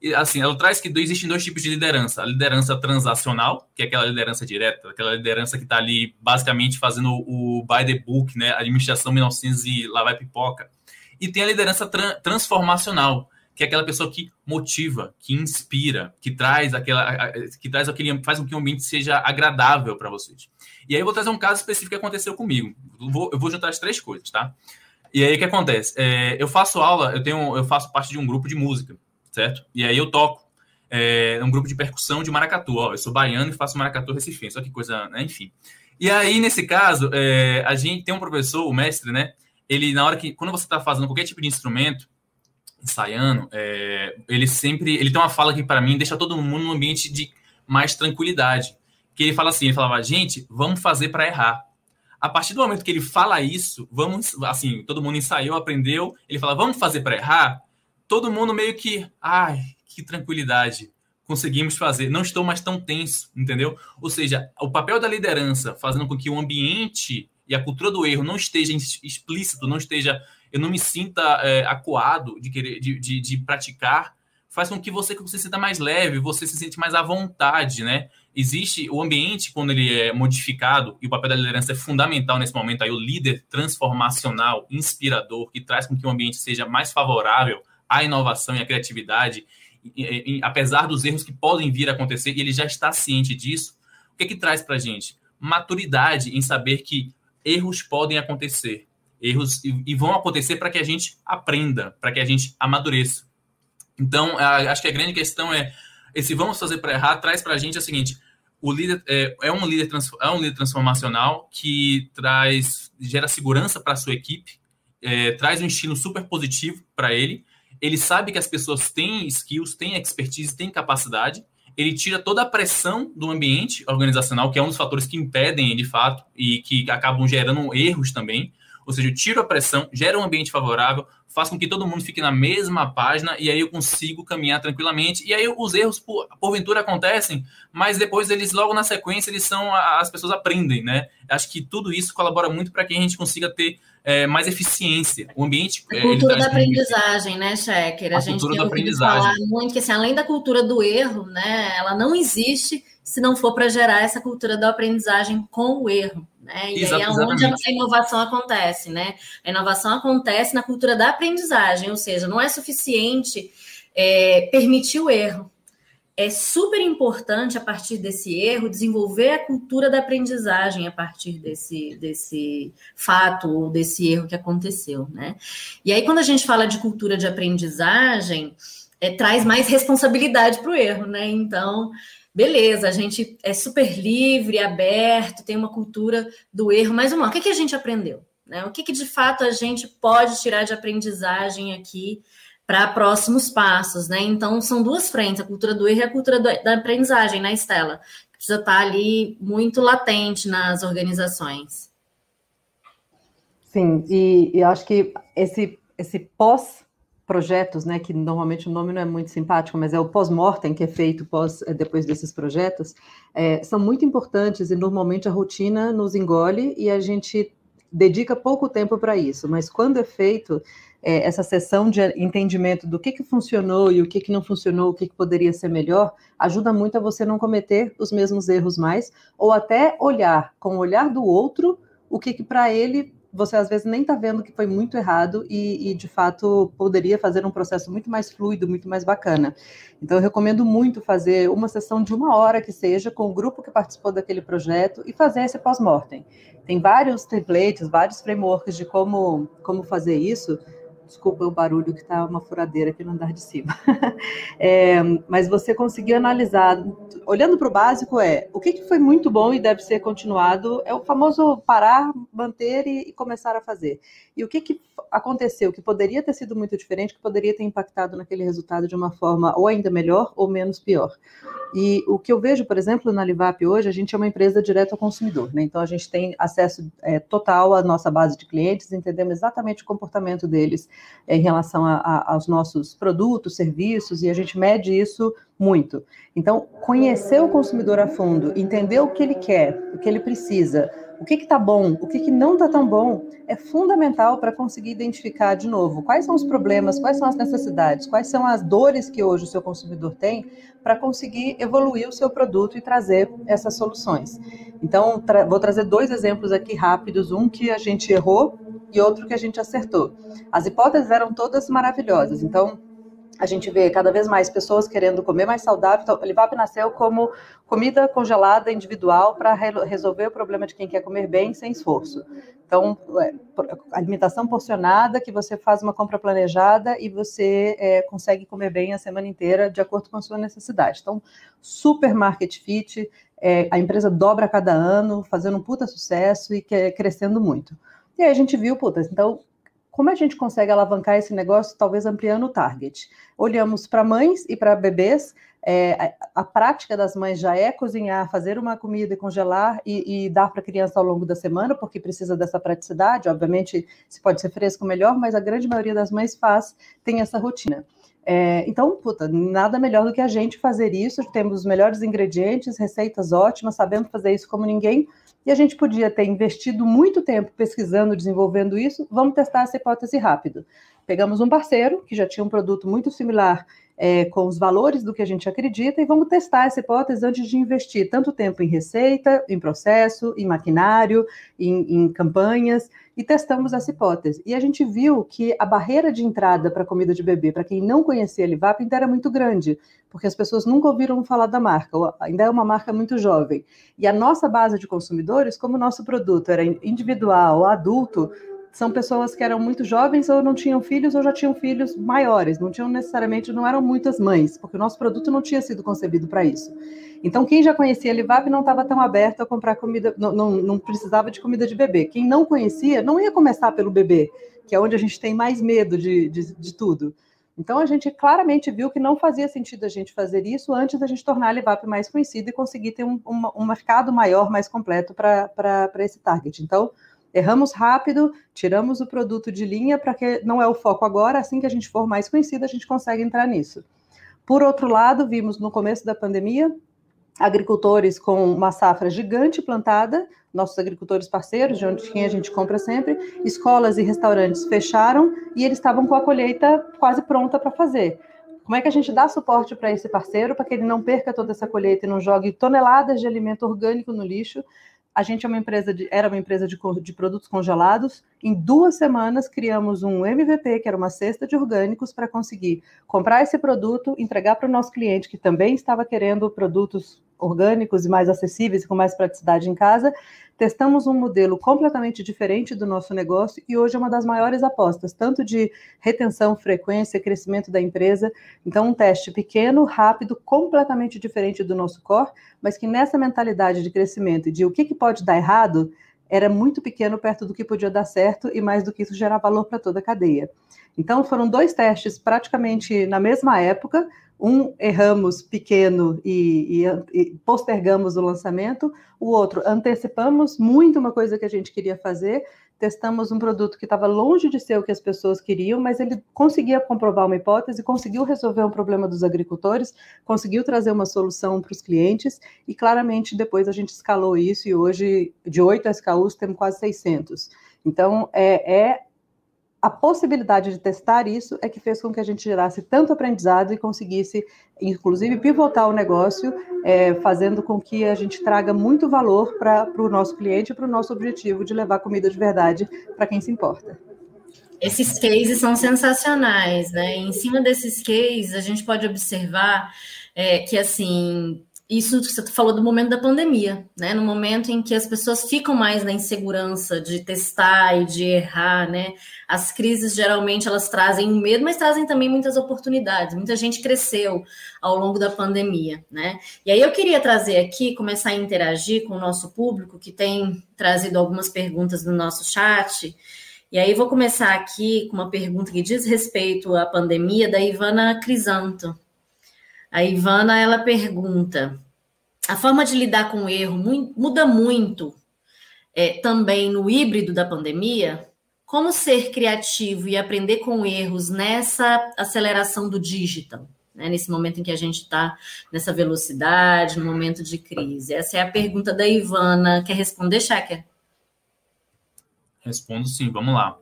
E, assim, ela traz que existem dois tipos de liderança. A liderança transacional, que é aquela liderança direta, aquela liderança que está ali basicamente fazendo o by the book, né? Administração 1900 e lá vai pipoca e tem a liderança tra transformacional, que é aquela pessoa que motiva, que inspira, que traz aquela, que traz aquele, faz com que o ambiente seja agradável para vocês. E aí eu vou trazer um caso específico que aconteceu comigo. Eu vou, eu vou juntar as três coisas, tá? E aí o que acontece? É, eu faço aula, eu tenho, eu faço parte de um grupo de música, certo? E aí eu toco é, um grupo de percussão de maracatu. Ó, eu sou baiano e faço maracatu recifense. Só que coisa, né? enfim. E aí nesse caso, é, a gente tem um professor, o mestre, né? Ele, na hora que, quando você está fazendo qualquer tipo de instrumento, ensaiando, é, ele sempre, ele tem uma fala que para mim deixa todo mundo num ambiente de mais tranquilidade. Que ele fala assim, ele falava, gente, vamos fazer para errar. A partir do momento que ele fala isso, vamos, assim, todo mundo ensaiou, aprendeu, ele fala, vamos fazer para errar, todo mundo meio que, ai, que tranquilidade, conseguimos fazer, não estou mais tão tenso, entendeu? Ou seja, o papel da liderança fazendo com que o ambiente e a cultura do erro não esteja explícito, não esteja, eu não me sinta é, acuado de querer, de, de, de praticar, faz com que você, você se sinta mais leve, você se sente mais à vontade, né? Existe o ambiente, quando ele é modificado, e o papel da liderança é fundamental nesse momento, aí o líder transformacional, inspirador, que traz com que o ambiente seja mais favorável à inovação e à criatividade, e, e, apesar dos erros que podem vir a acontecer, e ele já está ciente disso, o que, que traz para a gente? Maturidade em saber que erros podem acontecer. Erros e, vão acontecer para que a gente aprenda, para que a gente amadureça. Então, a, acho que a grande questão é esse vamos fazer para errar traz para a gente o seguinte: o líder é, é, um líder é um líder transformacional que traz gera segurança para a sua equipe, é, traz um estilo super positivo para ele. Ele sabe que as pessoas têm skills, têm expertise, têm capacidade ele tira toda a pressão do ambiente organizacional, que é um dos fatores que impedem, de fato, e que acabam gerando erros também. Ou seja, eu tiro a pressão, gera um ambiente favorável, faz com que todo mundo fique na mesma página e aí eu consigo caminhar tranquilamente. E aí os erros, por, porventura, acontecem, mas depois eles, logo na sequência, eles são. As pessoas aprendem, né? Acho que tudo isso colabora muito para que a gente consiga ter é, mais eficiência. O ambiente. A é, cultura da aprendizagem, né, Checker? A, a gente tem ouvido falar muito que, assim, além da cultura do erro, né, ela não existe se não for para gerar essa cultura da aprendizagem com o erro. Né? E aí é onde a inovação acontece, né? A inovação acontece na cultura da aprendizagem, ou seja, não é suficiente é, permitir o erro é super importante, a partir desse erro, desenvolver a cultura da aprendizagem a partir desse, desse fato ou desse erro que aconteceu, né? E aí, quando a gente fala de cultura de aprendizagem, é, traz mais responsabilidade para o erro, né? Então, beleza, a gente é super livre, aberto, tem uma cultura do erro, mas uma, o que, que a gente aprendeu? Né? O que, que de fato a gente pode tirar de aprendizagem aqui para próximos passos, né? Então, são duas frentes, a cultura do erro e a cultura do, da aprendizagem, né, Estela? Precisa estar tá ali muito latente nas organizações. Sim, e, e acho que esse, esse pós projetos, né, que normalmente o nome não é muito simpático, mas é o pós-mortem que é feito pós, é, depois desses projetos, é, são muito importantes e normalmente a rotina nos engole e a gente dedica pouco tempo para isso, mas quando é feito, é, essa sessão de entendimento do que, que funcionou e o que, que não funcionou, o que, que poderia ser melhor, ajuda muito a você não cometer os mesmos erros mais, ou até olhar com o olhar do outro o que, que para ele você às vezes nem está vendo que foi muito errado e, e, de fato poderia fazer um processo muito mais fluido, muito mais bacana. Então eu recomendo muito fazer uma sessão de uma hora que seja com o grupo que participou daquele projeto e fazer esse pós-mortem. Tem vários templates, vários frameworks de como, como fazer isso. Desculpa o barulho que está uma furadeira aqui no andar de cima. é, mas você conseguir analisar, olhando para o básico, é o que, que, foi muito bom e deve ser continuado, é o famoso parar, manter e, e começar a fazer. E o que, que aconteceu que poderia ter sido muito diferente, que poderia ter impactado naquele resultado de uma forma ou ainda melhor ou menos pior. E o que eu vejo, por exemplo, na Livap hoje, a gente é uma empresa direto ao consumidor, né? Então a gente tem acesso é, total à nossa base de clientes, entendemos exatamente o comportamento deles em relação a, a, aos nossos produtos, serviços, e a gente mede isso muito. Então, conhecer o consumidor a fundo, entender o que ele quer, o que ele precisa, o que está bom, o que, que não está tão bom, é fundamental para conseguir identificar de novo quais são os problemas, quais são as necessidades, quais são as dores que hoje o seu consumidor tem, para conseguir evoluir o seu produto e trazer essas soluções. Então, tra vou trazer dois exemplos aqui rápidos: um que a gente errou e outro que a gente acertou. As hipóteses eram todas maravilhosas, então a gente vê cada vez mais pessoas querendo comer mais saudável. Então, o Livap nasceu como comida congelada individual para re resolver o problema de quem quer comer bem sem esforço. Então, é, alimentação porcionada, que você faz uma compra planejada e você é, consegue comer bem a semana inteira de acordo com a sua necessidade. Então, super market fit, é, a empresa dobra a cada ano, fazendo um puta sucesso e que, crescendo muito. E aí a gente viu, puta, então como a gente consegue alavancar esse negócio, talvez ampliando o target? Olhamos para mães e para bebês. É, a, a, prática das mães já é cozinhar, fazer uma comida e congelar e, e dar para a criança ao longo da semana, porque precisa dessa praticidade. Obviamente, se pode ser fresco, melhor, mas a grande maioria das mães faz, tem essa rotina. É, então, puta, nada melhor do que a gente fazer isso. Temos os melhores ingredientes, receitas ótimas, sabemos fazer isso como ninguém. E a gente podia ter investido muito tempo pesquisando, desenvolvendo isso. Vamos testar essa hipótese rápido. Pegamos um parceiro que já tinha um produto muito similar é, com os valores do que a gente acredita e vamos testar essa hipótese antes de investir tanto tempo em receita, em processo, em maquinário, em, em campanhas, e testamos essa hipótese. E a gente viu que a barreira de entrada para comida de bebê, para quem não conhecia a Livap, ainda era muito grande, porque as pessoas nunca ouviram falar da marca, ainda é uma marca muito jovem. E a nossa base de consumidores, como o nosso produto era individual, adulto, são pessoas que eram muito jovens ou não tinham filhos ou já tinham filhos maiores, não tinham necessariamente, não eram muitas mães, porque o nosso produto não tinha sido concebido para isso. Então, quem já conhecia a Livap não estava tão aberto a comprar comida, não, não, não, precisava de comida de bebê. Quem não conhecia, não ia começar pelo bebê, que é onde a gente tem mais medo de, de, de tudo. Então, a gente claramente viu que não fazia sentido a gente fazer isso antes da gente tornar a Livap mais conhecida e conseguir ter um, um, um mercado maior, mais completo para esse target. Então, Erramos rápido, tiramos o produto de linha para que não é o foco agora, assim que a gente for mais conhecido, a gente consegue entrar nisso. Por outro lado, vimos no começo da pandemia agricultores com uma safra gigante plantada, nossos agricultores parceiros, de onde quem a gente compra sempre, escolas e restaurantes fecharam e eles estavam com a colheita quase pronta para fazer. Como é que a gente dá suporte para esse parceiro para que ele não perca toda essa colheita e não jogue toneladas de alimento orgânico no lixo? A gente é uma empresa de, era uma empresa de, de produtos congelados. Em duas semanas criamos um MVP, que era uma cesta de orgânicos, para conseguir comprar esse produto, entregar para o nosso cliente que também estava querendo produtos orgânicos e mais acessíveis, com mais praticidade em casa, Testamos um modelo completamente diferente do nosso negócio e hoje é uma das maiores apostas, tanto de retenção, frequência, crescimento da empresa. Então, um teste pequeno, rápido, completamente diferente do nosso core, mas que nessa mentalidade de crescimento e de o que, que pode dar errado, era muito pequeno perto do que podia dar certo e mais do que isso gerar valor para toda a cadeia. Então, foram dois testes praticamente na mesma época, um erramos pequeno e, e, e, postergamos o lançamento, o outro antecipamos muito uma coisa que a gente queria fazer, testamos um produto que estava longe de ser o que as pessoas queriam, mas ele conseguia comprovar uma hipótese, conseguiu resolver um problema dos agricultores, conseguiu trazer uma solução para os clientes e claramente depois a gente escalou isso e hoje de 8 SKUs temos quase 600. Então é, é a possibilidade de testar isso é que fez com que a gente gerasse tanto aprendizado e conseguisse, inclusive, pivotar o negócio, é, fazendo com que a gente traga muito valor para o nosso cliente e para o nosso objetivo de levar comida de verdade para quem se importa. Esses cases são sensacionais, né? Em cima desses cases, a gente pode observar é, que, assim, isso você falou do momento da pandemia, né? No momento em que as pessoas ficam mais na insegurança de testar e de errar, né? As crises geralmente elas trazem medo, mas trazem também muitas oportunidades. Muita gente cresceu ao longo da pandemia, né? E aí eu queria trazer aqui, começar a interagir com o nosso público que tem trazido algumas perguntas no nosso chat. E aí vou começar aqui com uma pergunta que diz respeito à pandemia da Ivana Crisanto. A Ivana ela pergunta: a forma de lidar com o erro muda muito é, também no híbrido da pandemia? Como ser criativo e aprender com erros nessa aceleração do digital? Né, nesse momento em que a gente está nessa velocidade, no momento de crise? Essa é a pergunta da Ivana. Quer responder, Shaker? Respondo sim, vamos lá.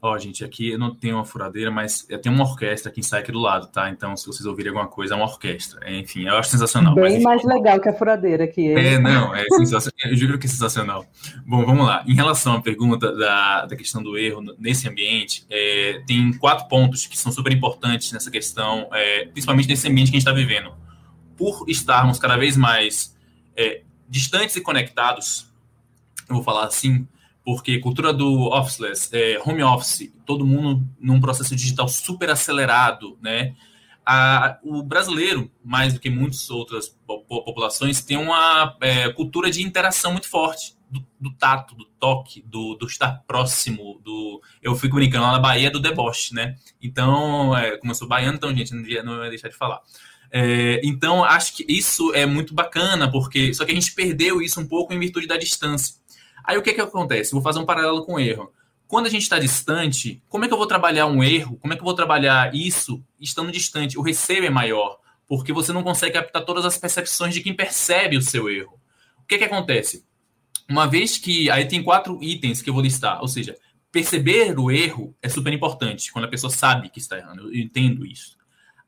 Ó, oh, gente, aqui eu não tenho uma furadeira, mas eu tenho uma orquestra aqui em sai aqui do lado, tá? Então, se vocês ouvirem alguma coisa, é uma orquestra. É, enfim, eu acho sensacional. Bem mas, mais legal que a furadeira aqui. É, é não, é sensacional. eu juro que é sensacional. Bom, vamos lá. Em relação à pergunta da, da questão do erro nesse ambiente, é, tem quatro pontos que são super importantes nessa questão, é, principalmente nesse ambiente que a gente está vivendo. Por estarmos cada vez mais é, distantes e conectados, eu vou falar assim, porque cultura do officeless, é, home office, todo mundo num processo digital super acelerado, né? A, o brasileiro, mais do que muitas outras populações, tem uma é, cultura de interação muito forte, do, do tato, do toque, do, do, estar próximo, do... Eu fico brincando lá na Bahia do deboche, né? Então, é, como eu sou baiano, então, gente, não ia, não ia deixar de falar. É, então, acho que isso é muito bacana, porque só que a gente perdeu isso um pouco em virtude da distância. Aí o que, que acontece? Vou fazer um paralelo com o erro. quando a gente está distante, como é que eu vou trabalhar um erro? Como é que eu vou trabalhar isso estando distante? O receio é maior, porque você não consegue captar todas as percepções de quem percebe o seu erro. O que, que acontece? Uma vez que. Aí tem quatro itens que eu vou listar, ou seja, perceber o erro é super importante quando a pessoa sabe que está errando. Eu entendo isso.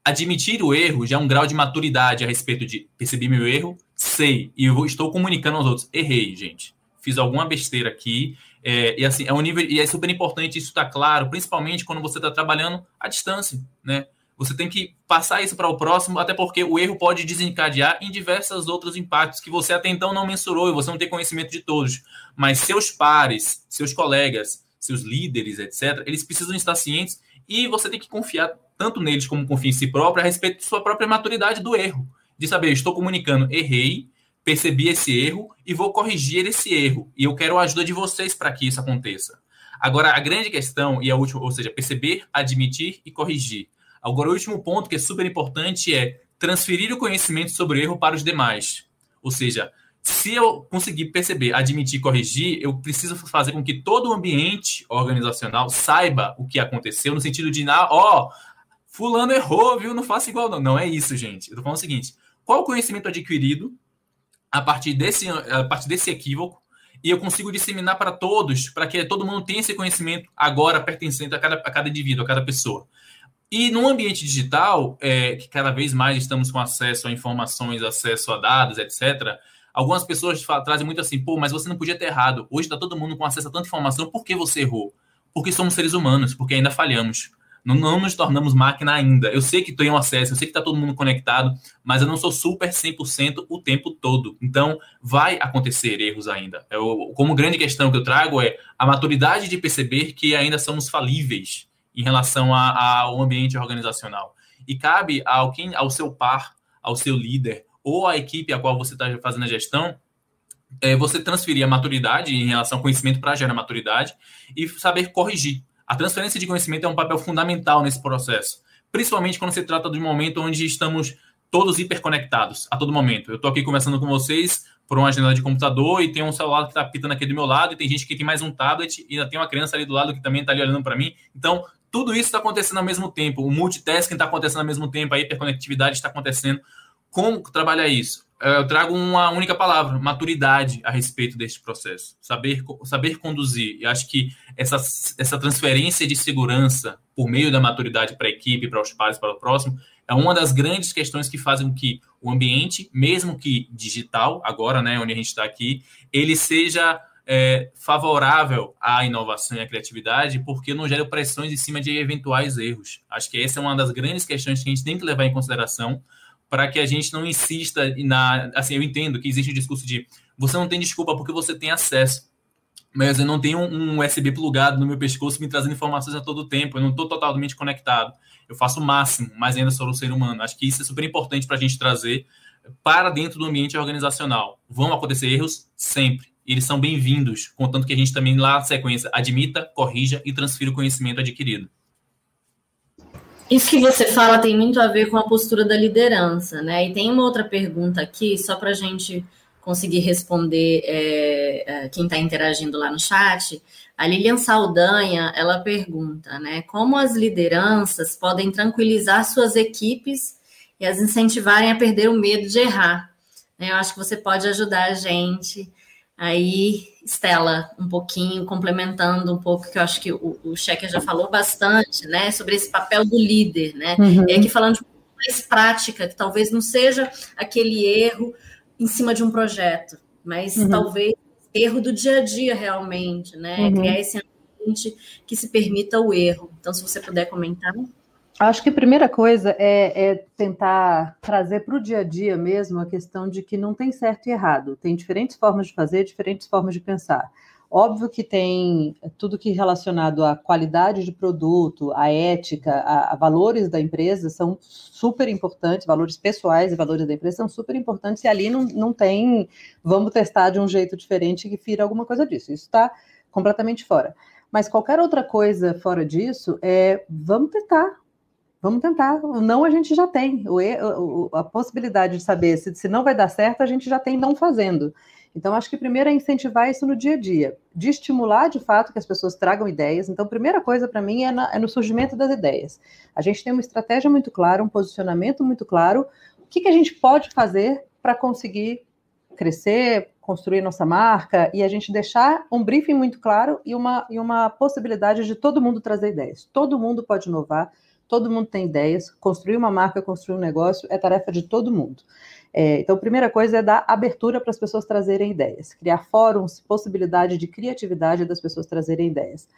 Admitir o erro já é um grau de maturidade a respeito de perceber meu erro, sei, e eu estou comunicando aos outros. Errei, gente. Fiz alguma besteira aqui é, e assim, é um nível, e é super importante isso estar tá claro, principalmente quando você está trabalhando à distância, né? Você tem que passar isso para o próximo, até porque o erro pode desencadear em diversos outros impactos que você até então não mensurou e você não tem conhecimento de todos. Mas seus pares, seus colegas, seus líderes, etc., eles precisam estar cientes e você tem que confiar tanto neles como confia em si próprio a respeito de sua própria maturidade do erro. De saber, estou comunicando, errei, percebi esse erro e vou corrigir esse erro. E eu quero a ajuda de vocês para que isso aconteça. Agora, a grande questão, e a última, ou seja, perceber, admitir e corrigir. Agora, o último ponto que é super importante é transferir o conhecimento sobre o erro para os demais. Ou seja, se eu conseguir perceber, admitir e corrigir, eu preciso fazer com que todo o ambiente organizacional saiba o que aconteceu, no sentido de, ah, ó, fulano errou, viu? Não faça igual, não. Não é isso, gente. Eu tô falando o seguinte: qual o conhecimento adquirido a partir desse, a partir desse equívoco e eu consigo disseminar para todos, para que todo mundo tenha esse conhecimento agora pertencente a cada, a cada indivíduo, a cada pessoa. E no ambiente digital, é, que cada vez mais estamos com acesso a informações, acesso a dados, etc., algumas pessoas trazem muito assim, pô, mas você não podia ter errado. Hoje está todo mundo com acesso a tanta informação, por que você errou? Porque somos seres humanos, porque ainda falhamos. Não, não nos tornamos máquina ainda. Eu sei que tenho acesso, eu sei que está todo mundo conectado, mas eu não sou super 100% o tempo todo. Então, vai acontecer erros ainda. Eu, como grande questão que eu trago é a maturidade de perceber que ainda somos falíveis em relação a, ao ambiente organizacional. E cabe ao, quem, ao seu par, ao seu líder, ou à equipe a qual você está fazendo a gestão, é, você transferir a maturidade em relação ao conhecimento para gerar maturidade e saber corrigir. A transferência de conhecimento é um papel fundamental nesse processo, principalmente quando se trata de um momento onde estamos todos hiperconectados a todo momento. Eu estou aqui conversando com vocês por uma janela de computador e tem um celular que está pitando aqui do meu lado e tem gente que tem mais um tablet e ainda tem uma criança ali do lado que também está ali olhando para mim. Então, tudo isso está acontecendo ao mesmo tempo. O multitasking está acontecendo ao mesmo tempo, a hiperconectividade está acontecendo. Como trabalhar isso? Eu trago uma única palavra, maturidade a respeito deste processo, saber, saber conduzir. E acho que essa, essa transferência de segurança por meio da maturidade para a equipe, para os pares, para o próximo, é uma das grandes questões que fazem com que o ambiente, mesmo que digital, agora, né, onde a gente está aqui, ele seja é, favorável à inovação e à criatividade, porque não gera pressões em cima de eventuais erros. Acho que essa é uma das grandes questões que a gente tem que levar em consideração para que a gente não insista na. Assim, eu entendo que existe o discurso de você não tem desculpa porque você tem acesso. Mas eu não tenho um USB plugado no meu pescoço me trazendo informações a todo tempo. Eu não estou totalmente conectado. Eu faço o máximo, mas ainda sou um ser humano. Acho que isso é super importante para a gente trazer para dentro do ambiente organizacional. Vão acontecer erros sempre. Eles são bem-vindos, contanto que a gente também, lá na sequência, admita, corrija e transfira o conhecimento adquirido. Isso que você fala tem muito a ver com a postura da liderança, né? E tem uma outra pergunta aqui, só para a gente conseguir responder é, é quem está interagindo lá no chat. A Lilian Saldanha, ela pergunta, né? Como as lideranças podem tranquilizar suas equipes e as incentivarem a perder o medo de errar? Eu acho que você pode ajudar a gente Aí, Stella, um pouquinho, complementando um pouco, que eu acho que o, o Checker já falou bastante, né, sobre esse papel do líder, né? Uhum. E aqui falando de mais prática, que talvez não seja aquele erro em cima de um projeto, mas uhum. talvez erro do dia a dia realmente, né? Uhum. Criar esse ambiente que se permita o erro. Então, se você puder comentar. Acho que a primeira coisa é, é tentar trazer para o dia a dia mesmo a questão de que não tem certo e errado, tem diferentes formas de fazer, diferentes formas de pensar. Óbvio que tem tudo que é relacionado à qualidade de produto, à ética, a, a, valores da empresa são super importantes, valores pessoais e valores da empresa são super importantes, e ali não, não tem vamos testar de um jeito diferente que fira alguma coisa disso. Isso está completamente fora. Mas qualquer outra coisa fora disso é vamos tentar, Vamos tentar. O não a gente já tem. O, o, a possibilidade de saber se, se não vai dar certo, a gente já tem não fazendo. Então, acho que primeiro é incentivar isso no dia a dia, de estimular de fato que as pessoas tragam ideias. Então, a primeira coisa para mim é, na, é, no surgimento das ideias. A gente tem uma estratégia muito clara, um posicionamento muito claro. O que, que a gente pode fazer para conseguir crescer, construir nossa marca e a gente deixar um briefing muito claro e uma, e uma possibilidade de todo mundo trazer ideias. Todo mundo pode inovar, todo mundo tem ideias. Construir uma marca, construir um negócio é tarefa de todo mundo. É, então, a primeira coisa é dar abertura para as pessoas trazerem ideias, criar fóruns, possibilidade de criatividade das pessoas trazerem ideias.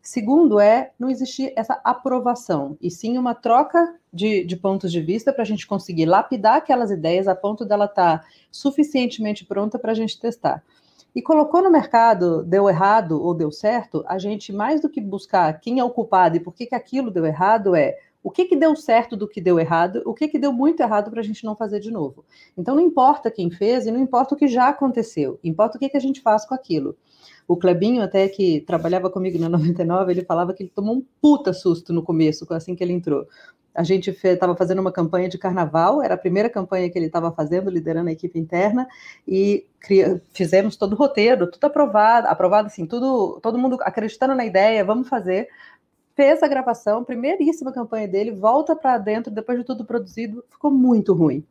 Segundo é não existir essa aprovação, e sim uma troca de, de pontos de vista para a gente conseguir lapidar aquelas ideias a ponto dela estar tá suficientemente pronta para a gente testar. E colocou no mercado, deu errado ou deu certo, a gente, mais do que buscar quem é o culpado e por que, que aquilo deu errado, é o que, que deu certo do que deu errado, o que, que deu muito errado para a gente não fazer de novo. Então, não importa quem fez e não importa o que já aconteceu, importa o que, que a gente faz com aquilo. O Clebinho, até que trabalhava comigo na 99, ele falava que ele tomou um puta susto no começo, assim que ele entrou. A gente estava fazendo uma campanha de carnaval, era a primeira campanha que ele estava fazendo, liderando a equipe interna, e cria, fizemos todo o roteiro, tudo aprovado, aprovado assim, tudo, todo mundo acreditando na ideia, vamos fazer fez a gravação, primeiríssima campanha dele, volta para dentro, depois de tudo produzido, ficou muito ruim.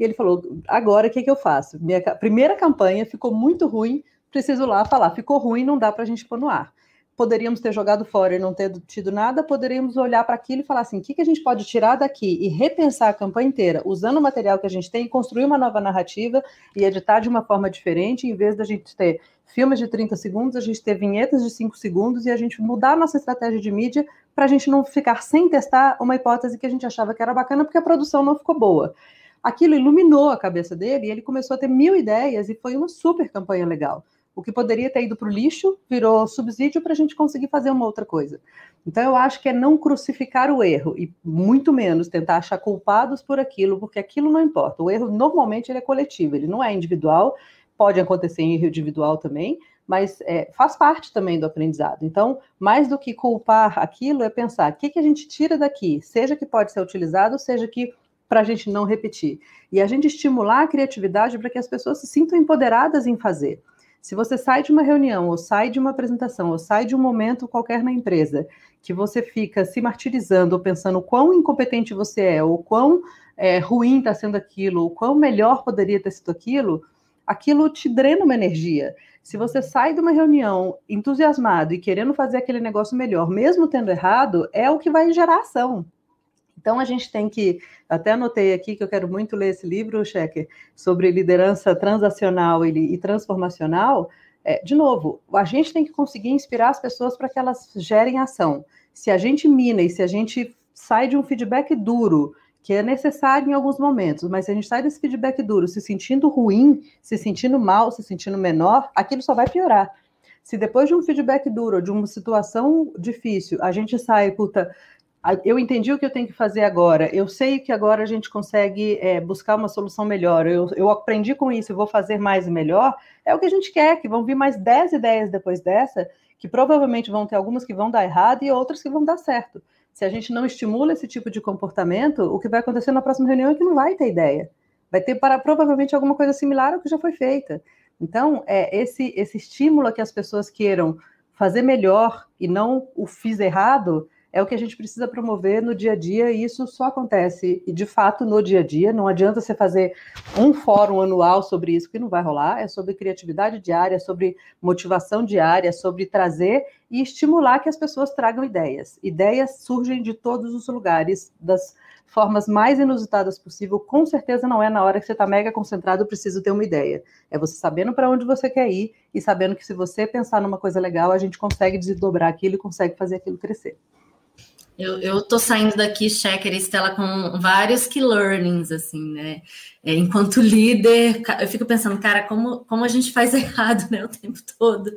E ele falou: agora o que, que eu faço? Minha primeira campanha ficou muito ruim, preciso lá falar, ficou ruim, não dá para a gente pôr no ar. Poderíamos ter jogado fora e não ter tido nada, poderíamos olhar para aquilo e falar assim: o que, que a gente pode tirar daqui e repensar a campanha inteira, usando o material que a gente tem, construir uma nova narrativa e editar de uma forma diferente, em vez da gente ter filmes de 30 segundos, a gente ter vinhetas de 5 segundos e a gente mudar a nossa estratégia de mídia para a gente não ficar sem testar uma hipótese que a gente achava que era bacana porque a produção não ficou boa. Aquilo iluminou a cabeça dele e ele começou a ter mil ideias e foi uma super campanha legal. O que poderia ter ido para o lixo virou subsídio para a gente conseguir fazer uma outra coisa. Então, eu acho que é não crucificar o erro e muito menos tentar achar culpados por aquilo, porque aquilo não importa. O erro normalmente ele é coletivo, ele não é individual pode acontecer em erro individual também, mas é, faz parte também do aprendizado. Então, mais do que culpar aquilo, é pensar o que, que a gente tira daqui, seja que pode ser utilizado, seja que para a gente não repetir. E a gente estimular a criatividade para que as pessoas se sintam empoderadas em fazer. Se você sai de uma reunião, ou sai de uma apresentação, ou sai de um momento qualquer na empresa, que você fica se martirizando, ou pensando quão incompetente você é, ou quão é, ruim está sendo aquilo, ou quão melhor poderia ter sido aquilo, aquilo te drena uma energia. Se você sai de uma reunião entusiasmado e querendo fazer aquele negócio melhor, mesmo tendo errado, é o que vai gerar ação. Então a gente tem que, até anotei aqui que eu quero muito ler esse livro, Checker, sobre liderança transacional e, transformacional. É, de novo, a gente tem que conseguir inspirar as pessoas para que elas gerem ação. Se a gente mina e se a gente sai de um feedback duro, que é necessário em alguns momentos, mas se a gente sai desse feedback duro se sentindo ruim, se sentindo mal, se sentindo menor, aquilo só vai piorar. Se depois de um feedback duro, de uma situação difícil, a gente sai, puta, eu entendi o que eu tenho que fazer agora, eu sei que agora a gente consegue é, buscar uma solução melhor, eu, eu aprendi com isso e vou fazer mais e melhor, é o que a gente quer, que vão vir mais 10 ideias depois dessa, que provavelmente vão ter algumas que vão dar errado e outras que vão dar certo se a gente não estimula esse tipo de comportamento, o que vai acontecer na próxima reunião é que não vai ter ideia. Vai ter para provavelmente alguma coisa similar ao que já foi feita. Então, é esse esse estímulo a que as pessoas queiram fazer melhor e não o fiz errado, é o que a gente precisa promover no dia a dia, e isso só acontece, e de fato, no dia a dia. Não adianta você fazer um fórum anual sobre isso, que não vai rolar. É sobre criatividade diária, sobre motivação diária, sobre trazer e estimular que as pessoas tragam ideias. Ideias surgem de todos os lugares, das formas mais inusitadas possível. Com certeza não é na hora que você está mega concentrado, preciso ter uma ideia. É você sabendo para onde você quer ir e sabendo que se você pensar numa coisa legal, a gente consegue desdobrar aquilo e consegue fazer aquilo crescer. Eu, eu tô saindo daqui, Checker e Estela, com vários key learnings, assim, né? É, enquanto líder, eu fico pensando, cara, como, como a gente faz errado, né, o tempo todo,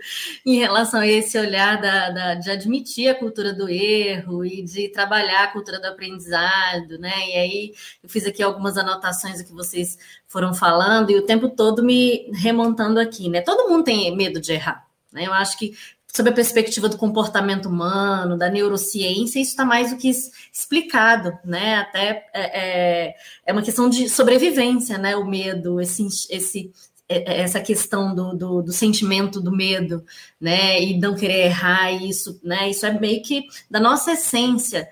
em relação a esse olhar da, da, de admitir a cultura do erro e de trabalhar a cultura do aprendizado, né? E aí eu fiz aqui algumas anotações que vocês foram falando e o tempo todo me remontando aqui, né? Todo mundo tem medo de errar, né? Eu acho que sob a perspectiva do comportamento humano, da neurociência, isso está mais do que explicado, né? Até é, é, é, uma questão de sobrevivência, né? O medo, esse, esse, é, é, essa questão do, do, do, sentimento do medo, né? E não querer errar, isso, né? Isso é meio que da nossa essência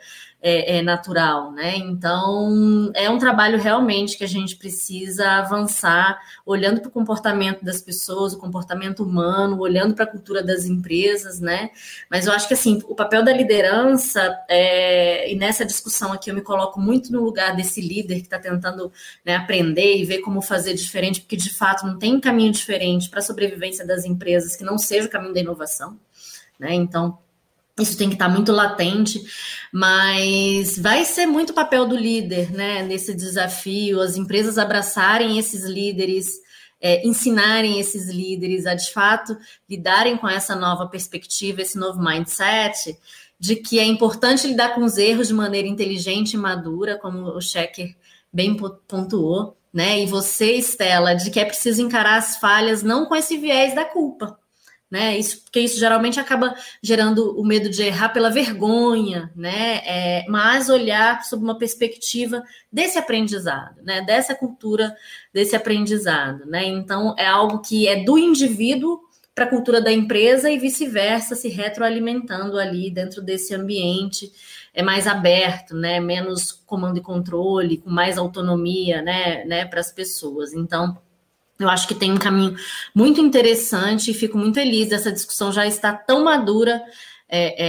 é, é, natural, né? Então é um trabalho realmente que a gente precisa avançar, olhando para o comportamento das pessoas, o comportamento humano, olhando para a cultura das empresas, né? Mas eu acho que assim o papel da liderança é, e nessa discussão aqui eu me coloco muito no lugar desse líder que está tentando né, aprender e ver como fazer diferente, porque de fato não tem caminho diferente para a sobrevivência das empresas que não seja o caminho da inovação, né? Então isso tem que estar muito latente, mas vai ser muito papel do líder, né? Nesse desafio, as empresas abraçarem esses líderes, é, ensinarem esses líderes a de fato lidarem com essa nova perspectiva, esse novo mindset, de que é importante lidar com os erros de maneira inteligente e madura, como o Checker bem pontuou, né? E você, Estela, de que é preciso encarar as falhas não com esse viés da culpa né? Isso, porque isso geralmente acaba gerando o medo de errar pela vergonha, né? É, mas olhar sob uma perspectiva desse aprendizado, né? Dessa cultura, desse aprendizado, né? Então é algo que é do indivíduo para a cultura da empresa e vice-versa, se retroalimentando ali dentro desse ambiente é mais aberto, né? Menos comando e controle, com mais autonomia, né? né? Para as pessoas. Então eu acho que tem um caminho muito interessante e fico muito feliz dessa discussão já está tão madura é,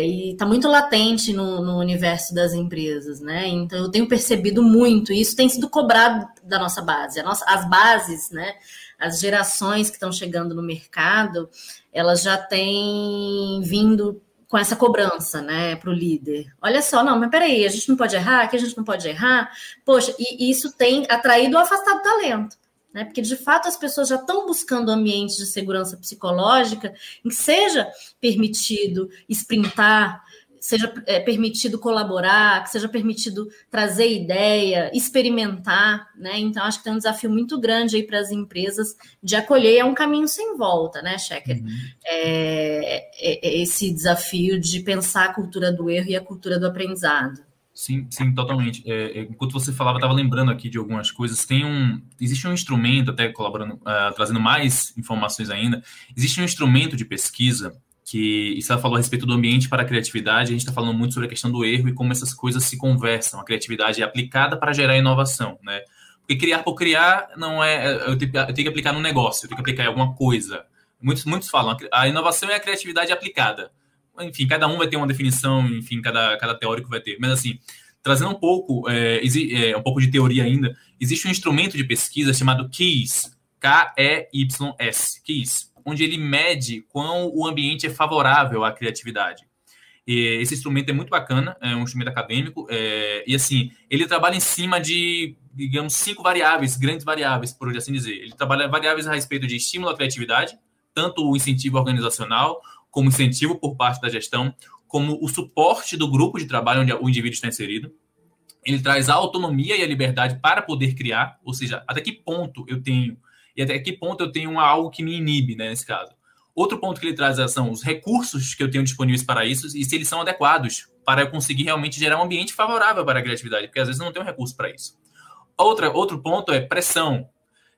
é, e está muito latente no, no, universo das empresas, né? Então eu tenho percebido muito, e isso tem sido cobrado da nossa base. Nossa, as bases, né? As gerações que estão chegando no mercado, elas já têm vindo com essa cobrança, né, para o líder. Olha só, não, mas peraí, a gente não pode errar, que a gente não pode errar. Poxa, e isso tem atraído ou afastado talento né? Porque de fato as pessoas já estão buscando ambientes de segurança psicológica em que seja permitido sprintar, seja é, permitido colaborar, que seja permitido trazer ideia, experimentar, né? Então acho que tem um desafio muito grande aí para as empresas de acolher, é um caminho sem volta, né, Checker? Uhum. É, é, é esse desafio de pensar a cultura do erro e a cultura do aprendizado. Sim, sim, totalmente. É, é enquanto você falava, estava lembrando aqui de algumas coisas. Tem um, existe um instrumento, até colaborando, uh, trazendo mais informações ainda. Existe um instrumento de pesquisa que, e você falou a respeito do ambiente para a criatividade. A gente está falando muito sobre a questão do erro e como essas coisas se conversam. A criatividade é aplicada para gerar inovação, né? Porque criar por criar não é. Eu tenho, eu tenho que aplicar no negócio, eu tenho que aplicar em alguma coisa. Muitos, muitos falam, a inovação é a criatividade aplicada enfim, cada um vai ter uma definição, enfim, cada, cada teórico vai ter. Mas, assim, trazendo um pouco, é, é, um pouco de teoria ainda, existe um instrumento de pesquisa chamado KEYS, K-E-Y-S, KEYS, onde ele mede quão o ambiente é favorável à criatividade. E esse instrumento é muito bacana, é um instrumento acadêmico, é, e assim, ele trabalha em cima de, digamos, cinco variáveis, grandes variáveis, por assim dizer. Ele trabalha variáveis a respeito de estímulo à criatividade, tanto o incentivo organizacional, como incentivo por parte da gestão, como o suporte do grupo de trabalho onde o indivíduo está inserido. Ele traz a autonomia e a liberdade para poder criar, ou seja, até que ponto eu tenho e até que ponto eu tenho algo que me inibe, né, nesse caso. Outro ponto que ele traz são os recursos que eu tenho disponíveis para isso e se eles são adequados para eu conseguir realmente gerar um ambiente favorável para a criatividade, porque às vezes eu não tenho recurso para isso. Outra, outro ponto é pressão,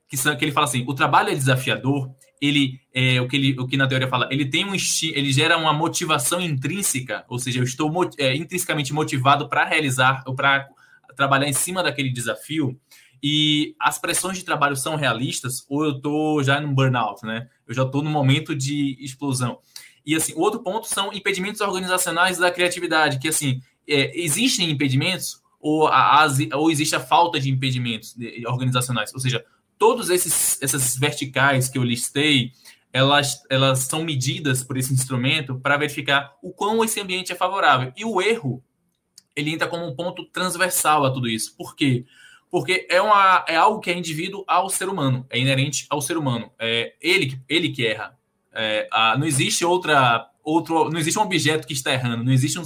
que, são, que ele fala assim, o trabalho é desafiador ele é, o que ele o que na teoria fala, ele tem um ele gera uma motivação intrínseca, ou seja, eu estou é, intrinsecamente motivado para realizar ou para trabalhar em cima daquele desafio e as pressões de trabalho são realistas ou eu estou já no burnout, né? Eu já estou no momento de explosão. E assim, o outro ponto são impedimentos organizacionais da criatividade, que assim, é, existem impedimentos ou, a, ou existe a falta de impedimentos organizacionais, ou seja, todos esses essas verticais que eu listei, elas, elas são medidas por esse instrumento para verificar o quão esse ambiente é favorável. E o erro, ele entra como um ponto transversal a tudo isso. Por quê? Porque é, uma, é algo que é indivíduo ao ser humano, é inerente ao ser humano. É ele, ele que erra. É, a, não existe outra, outro, não existe um objeto que está errando, não existe um,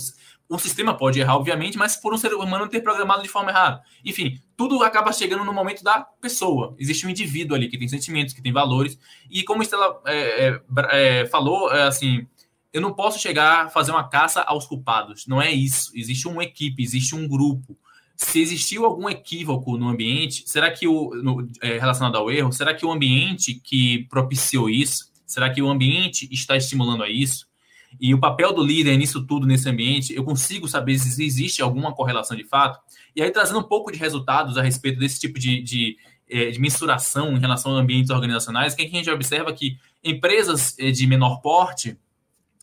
o sistema pode errar, obviamente, mas por um ser humano ter programado de forma errada. Enfim, tudo acaba chegando no momento da pessoa. Existe um indivíduo ali que tem sentimentos, que tem valores. E como a Estela é, é, é, falou, é, assim, eu não posso chegar a fazer uma caça aos culpados. Não é isso. Existe uma equipe, existe um grupo. Se existiu algum equívoco no ambiente, será que o no, é, relacionado ao erro, será que o ambiente que propiciou isso, será que o ambiente está estimulando a isso? E o papel do líder nisso tudo, nesse ambiente, eu consigo saber se existe alguma correlação de fato. E aí, trazendo um pouco de resultados a respeito desse tipo de, de, é, de mensuração em relação a ambientes organizacionais, que a gente observa que empresas é, de menor porte,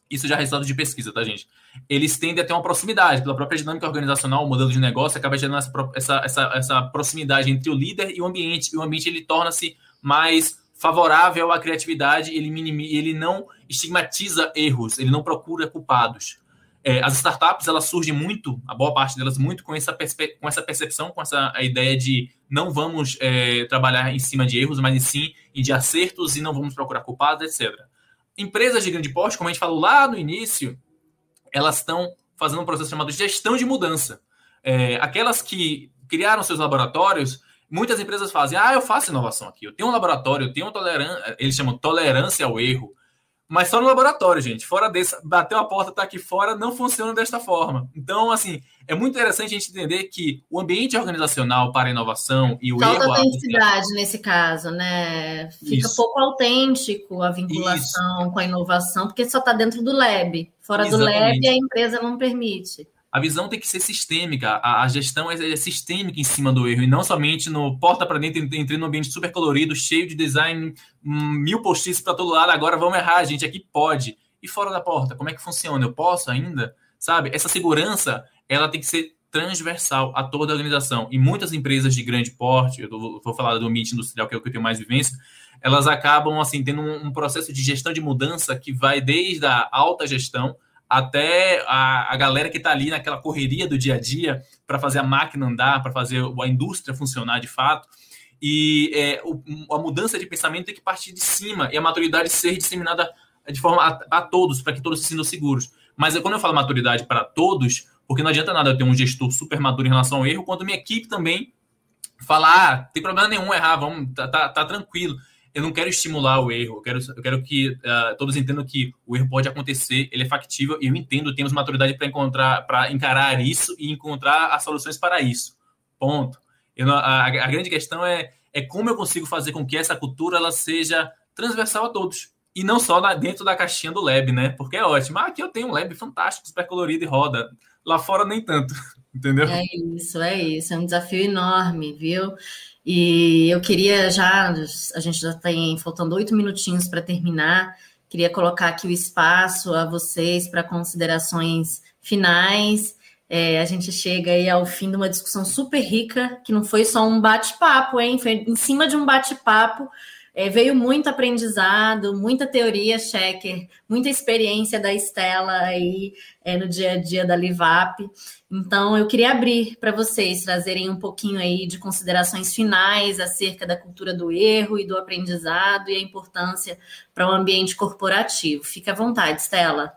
isso já é resultado de pesquisa, tá, gente? Eles tendem a ter uma proximidade, pela própria dinâmica organizacional, o modelo de negócio acaba gerando essa, essa, essa, essa proximidade entre o líder e o ambiente. E o ambiente ele torna-se mais favorável à criatividade, ele, minimiza, ele não estigmatiza erros, ele não procura culpados. É, as startups elas surgem muito, a boa parte delas muito com essa, com essa percepção, com essa a ideia de não vamos é, trabalhar em cima de erros, mas sim de acertos e não vamos procurar culpados, etc. Empresas de grande porte, como a gente falou lá no início, elas estão fazendo um processo chamado gestão de mudança. É, aquelas que criaram seus laboratórios, muitas empresas fazem, ah, eu faço inovação aqui, eu tenho um laboratório, eu tenho tolerância, eles chamam tolerância ao erro, mas só no laboratório, gente. Fora desse, bateu a porta, tá aqui fora, não funciona desta forma. Então, assim, é muito interessante a gente entender que o ambiente organizacional para a inovação e o Falta erro... autenticidade nesse caso, né? Fica Isso. pouco autêntico a vinculação Isso. com a inovação, porque só está dentro do lab. Fora Exatamente. do lab, a empresa não permite a visão tem que ser sistêmica, a, a gestão é, é, sistêmica em cima do erro, e não somente no porta para dentro, entrei num ambiente super colorido, cheio de design, mil post-its para todo lado, agora vamos errar, gente, aqui pode. E fora da porta, como é que funciona? Eu posso ainda? Sabe? Essa segurança, ela tem que ser transversal a toda a organização. E muitas empresas de grande porte, eu vou falar do ambiente industrial, que é o que eu tenho mais vivência, elas acabam assim tendo um, um processo de gestão de mudança que vai desde a alta gestão até a, a galera que está ali naquela correria do dia a dia para fazer a máquina andar, para fazer a indústria funcionar de fato. E é, o, a mudança de pensamento tem que partir de cima e a maturidade ser disseminada de forma a, a todos, para que todos se sintam seguros. Mas quando eu falo maturidade para todos, porque não adianta nada eu ter um gestor super maduro em relação ao erro, quando minha equipe também falar, ah, tem problema nenhum errar, vamos, tá, tá, tá tranquilo eu não quero estimular o erro, eu quero, eu quero que uh, todos entendam que o erro pode acontecer, ele é factível, e eu entendo, temos maturidade para encontrar, para encarar isso e encontrar as soluções para isso. Ponto. Eu, a, a, grande questão é, é como eu consigo fazer com que essa cultura ela seja transversal a todos. E não só na, dentro da caixinha do lab, né? Porque é ótimo. Ah, aqui eu tenho um lab fantástico, super colorido e roda. Lá fora nem tanto, entendeu? É isso, é isso. É um desafio enorme, viu? E eu queria já, a gente já tem faltando oito minutinhos para terminar, queria colocar aqui o espaço a vocês para considerações finais. É, a gente chega aí ao fim de uma discussão super rica, que não foi só um bate-papo, hein? Foi em cima de um bate-papo é, veio muito aprendizado, muita teoria, checker, muita experiência da Estela aí é, no dia a dia da Livap. Então, eu queria abrir para vocês trazerem um pouquinho aí de considerações finais acerca da cultura do erro e do aprendizado e a importância para o ambiente corporativo. Fique à vontade, Estela.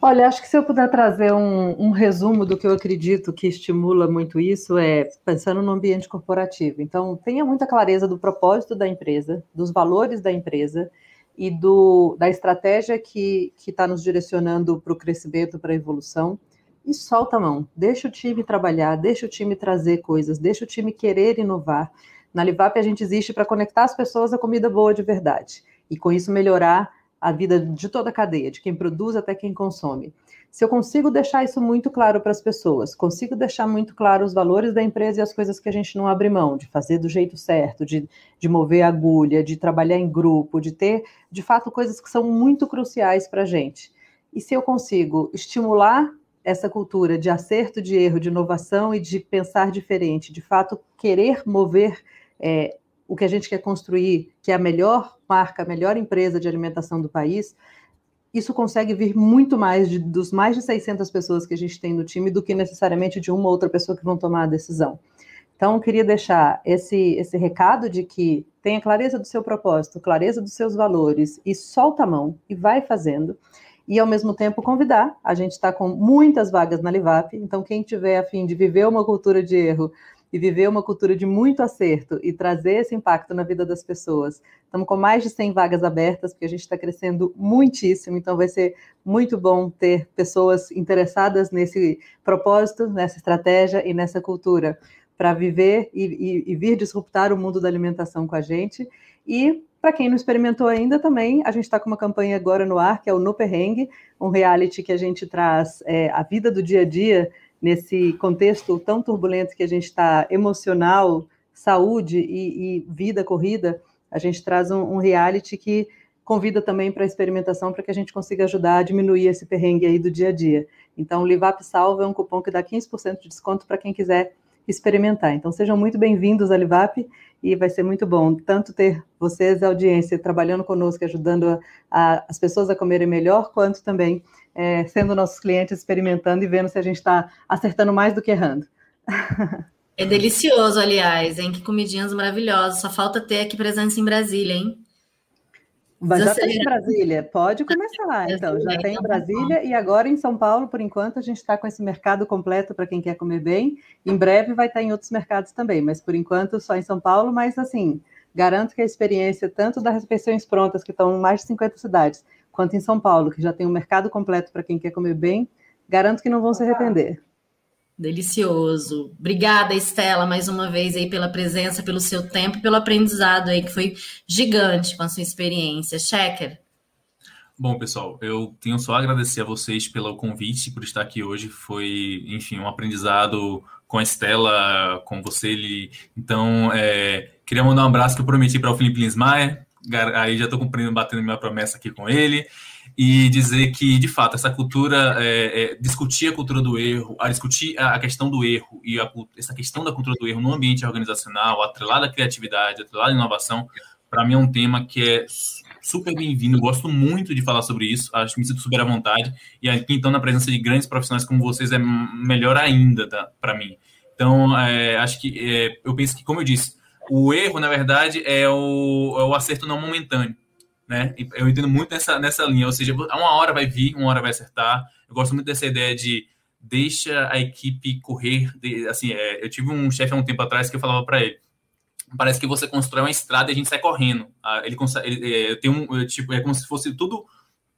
Olha, acho que se eu puder trazer um, um, resumo do que eu acredito que estimula muito isso, é pensando no ambiente corporativo. Então, tenha muita clareza do propósito da empresa, dos valores da empresa e do, da estratégia que está nos direcionando para o crescimento, para a evolução. E solta a mão, deixa o time trabalhar, deixa o time trazer coisas, deixa o time querer inovar. Na Livap, a gente existe para conectar as pessoas a comida boa de verdade e, com isso, melhorar a vida de toda a cadeia, de quem produz até quem consome. Se eu consigo deixar isso muito claro para as pessoas, consigo deixar muito claro os valores da empresa e as coisas que a gente não abre mão, de fazer do jeito certo, de, de mover a agulha, de trabalhar em grupo, de ter, de fato, coisas que são muito cruciais para a gente. E se eu consigo estimular essa cultura de acerto, de erro, de inovação e de pensar diferente, de fato, querer mover é, o que a gente quer construir, que é a melhor marca, a melhor empresa de alimentação do país, isso consegue vir muito mais de, dos mais de 600 pessoas que a gente tem no time do que necessariamente de uma ou outra pessoa que vão tomar a decisão. Então, eu queria deixar esse, esse recado de que tenha clareza do seu propósito, clareza dos seus valores e solta a mão e vai fazendo. E, ao mesmo tempo, convidar. A gente está com muitas vagas na Livap, então, quem tiver a fim de viver uma cultura de erro e viver uma cultura de muito acerto e trazer esse impacto na vida das pessoas. Estamos com mais de 100 vagas abertas, porque a gente está crescendo muitíssimo, então vai ser muito bom ter pessoas interessadas nesse propósito, nessa estratégia e nessa cultura, para viver e, e, e vir disruptar o mundo da alimentação com a gente. E para quem não experimentou ainda também, a gente está com uma campanha agora no ar, que é o No Perrengue, um reality que a gente traz é, a vida do dia a dia nesse contexto tão turbulento que a gente está, emocional, saúde e, e, vida corrida, a gente traz um, um reality que convida também para experimentação para que a gente consiga ajudar a diminuir esse perrengue aí do dia a dia. Então, o Livap Salva é um cupom que dá 15% de desconto para quem quiser experimentar. Então, sejam muito bem-vindos à Livap e vai ser muito bom tanto ter vocês, a audiência, trabalhando conosco, ajudando a, a, as pessoas a comerem melhor, quanto também é, sendo nossos clientes, experimentando e vendo se a gente está acertando mais do que errando. É delicioso, aliás, hein? Que comidinhas maravilhosas. Só falta ter aqui presença em Brasília, hein? Mas já tem em Brasília, pode começar lá, então. Já tem em Brasília e agora em São Paulo, por enquanto, a gente está com esse mercado completo para quem quer comer bem. Em breve vai estar em outros mercados também, mas por enquanto só em São Paulo. Mas assim, garanto que a experiência, tanto das refeições prontas, que estão em mais de 50 cidades, quanto em São Paulo, que já tem um mercado completo para quem quer comer bem, garanto que não vão se arrepender. Delicioso. Obrigada, Estela, mais uma vez aí pela presença, pelo seu tempo, pelo aprendizado aí, que foi gigante com a sua experiência. Checker. Bom, pessoal, eu tenho só a agradecer a vocês pelo convite, por estar aqui hoje. Foi, enfim, um aprendizado com a Estela, com você. Então, é, queria mandar um abraço que eu prometi para o Felipe Linsmaier. Aí já estou cumprindo, batendo minha promessa aqui com ele e dizer que, de fato, essa cultura, é, é, discutir a cultura do erro, a discutir a questão do erro e a, essa questão da cultura do erro no ambiente organizacional, atrelada à criatividade, atrelada à inovação, para mim é um tema que é super bem-vindo. Gosto muito de falar sobre isso, acho que me sinto super à vontade. E aqui, então, na presença de grandes profissionais como vocês, é melhor ainda tá, para mim. Então, é, acho que é, eu penso que, como eu disse, o erro, na verdade, é o, é o acerto não momentâneo né? Eu entendo muito nessa, nessa linha, ou seja, uma hora vai vir, uma hora vai acertar. Eu gosto muito dessa ideia de deixa a equipe correr. De, assim, é, eu tive um chefe há um tempo atrás que eu falava para ele: parece que você constrói uma estrada e a gente sai correndo. Ah, ele, ele é, tem um tipo é como se fosse tudo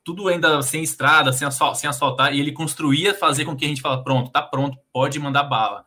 tudo ainda sem estrada, sem, asfal, sem asfaltar, e ele construía fazer com que a gente fala, pronto, tá pronto, pode mandar bala.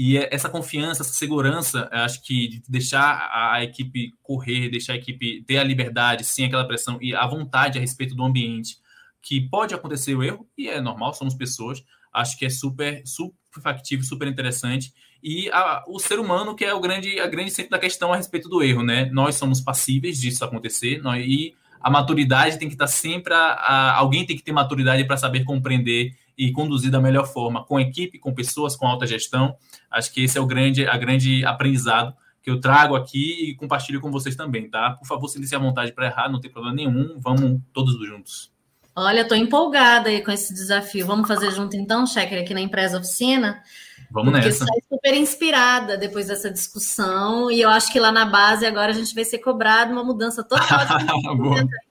E é essa confiança, essa segurança, acho que de deixar a equipe correr, deixar a equipe ter a liberdade, sem aquela pressão e a vontade a respeito do ambiente, que pode acontecer o erro, e é normal, somos pessoas, acho que é super, super factível, super interessante. E a, o ser humano, que é o grande, a grande centro da questão a respeito do erro, né? Nós somos passíveis disso acontecer, nós, e a maturidade tem que estar sempre. A, a, alguém tem que ter maturidade para saber compreender e conduzir da melhor forma, com equipe, com pessoas, com alta gestão. Acho que esse é o grande, a grande aprendizado que eu trago aqui e compartilho com vocês também, tá? Por favor, se à vontade para errar, não tem problema nenhum, vamos todos juntos. Olha, estou empolgada aí com esse desafio. Vamos fazer junto então, Checker, aqui na empresa oficina? Vamos porque nessa. Porque super inspirada depois dessa discussão e eu acho que lá na base agora a gente vai ser cobrado uma mudança total.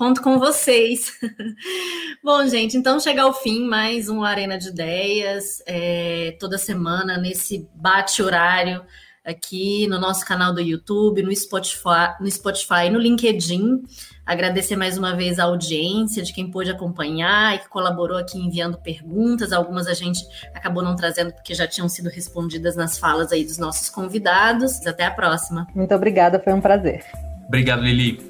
Conto com vocês. Bom, gente, então chega ao fim mais um Arena de Ideias, é, toda semana nesse bate-horário aqui no nosso canal do YouTube, no Spotify, no Spotify, no LinkedIn. Agradecer mais uma vez a audiência de quem pôde acompanhar e que colaborou aqui enviando perguntas. Algumas a gente acabou não trazendo porque já tinham sido respondidas nas falas aí dos nossos convidados. Até a próxima. Muito obrigada, foi um prazer. Obrigado, Lili.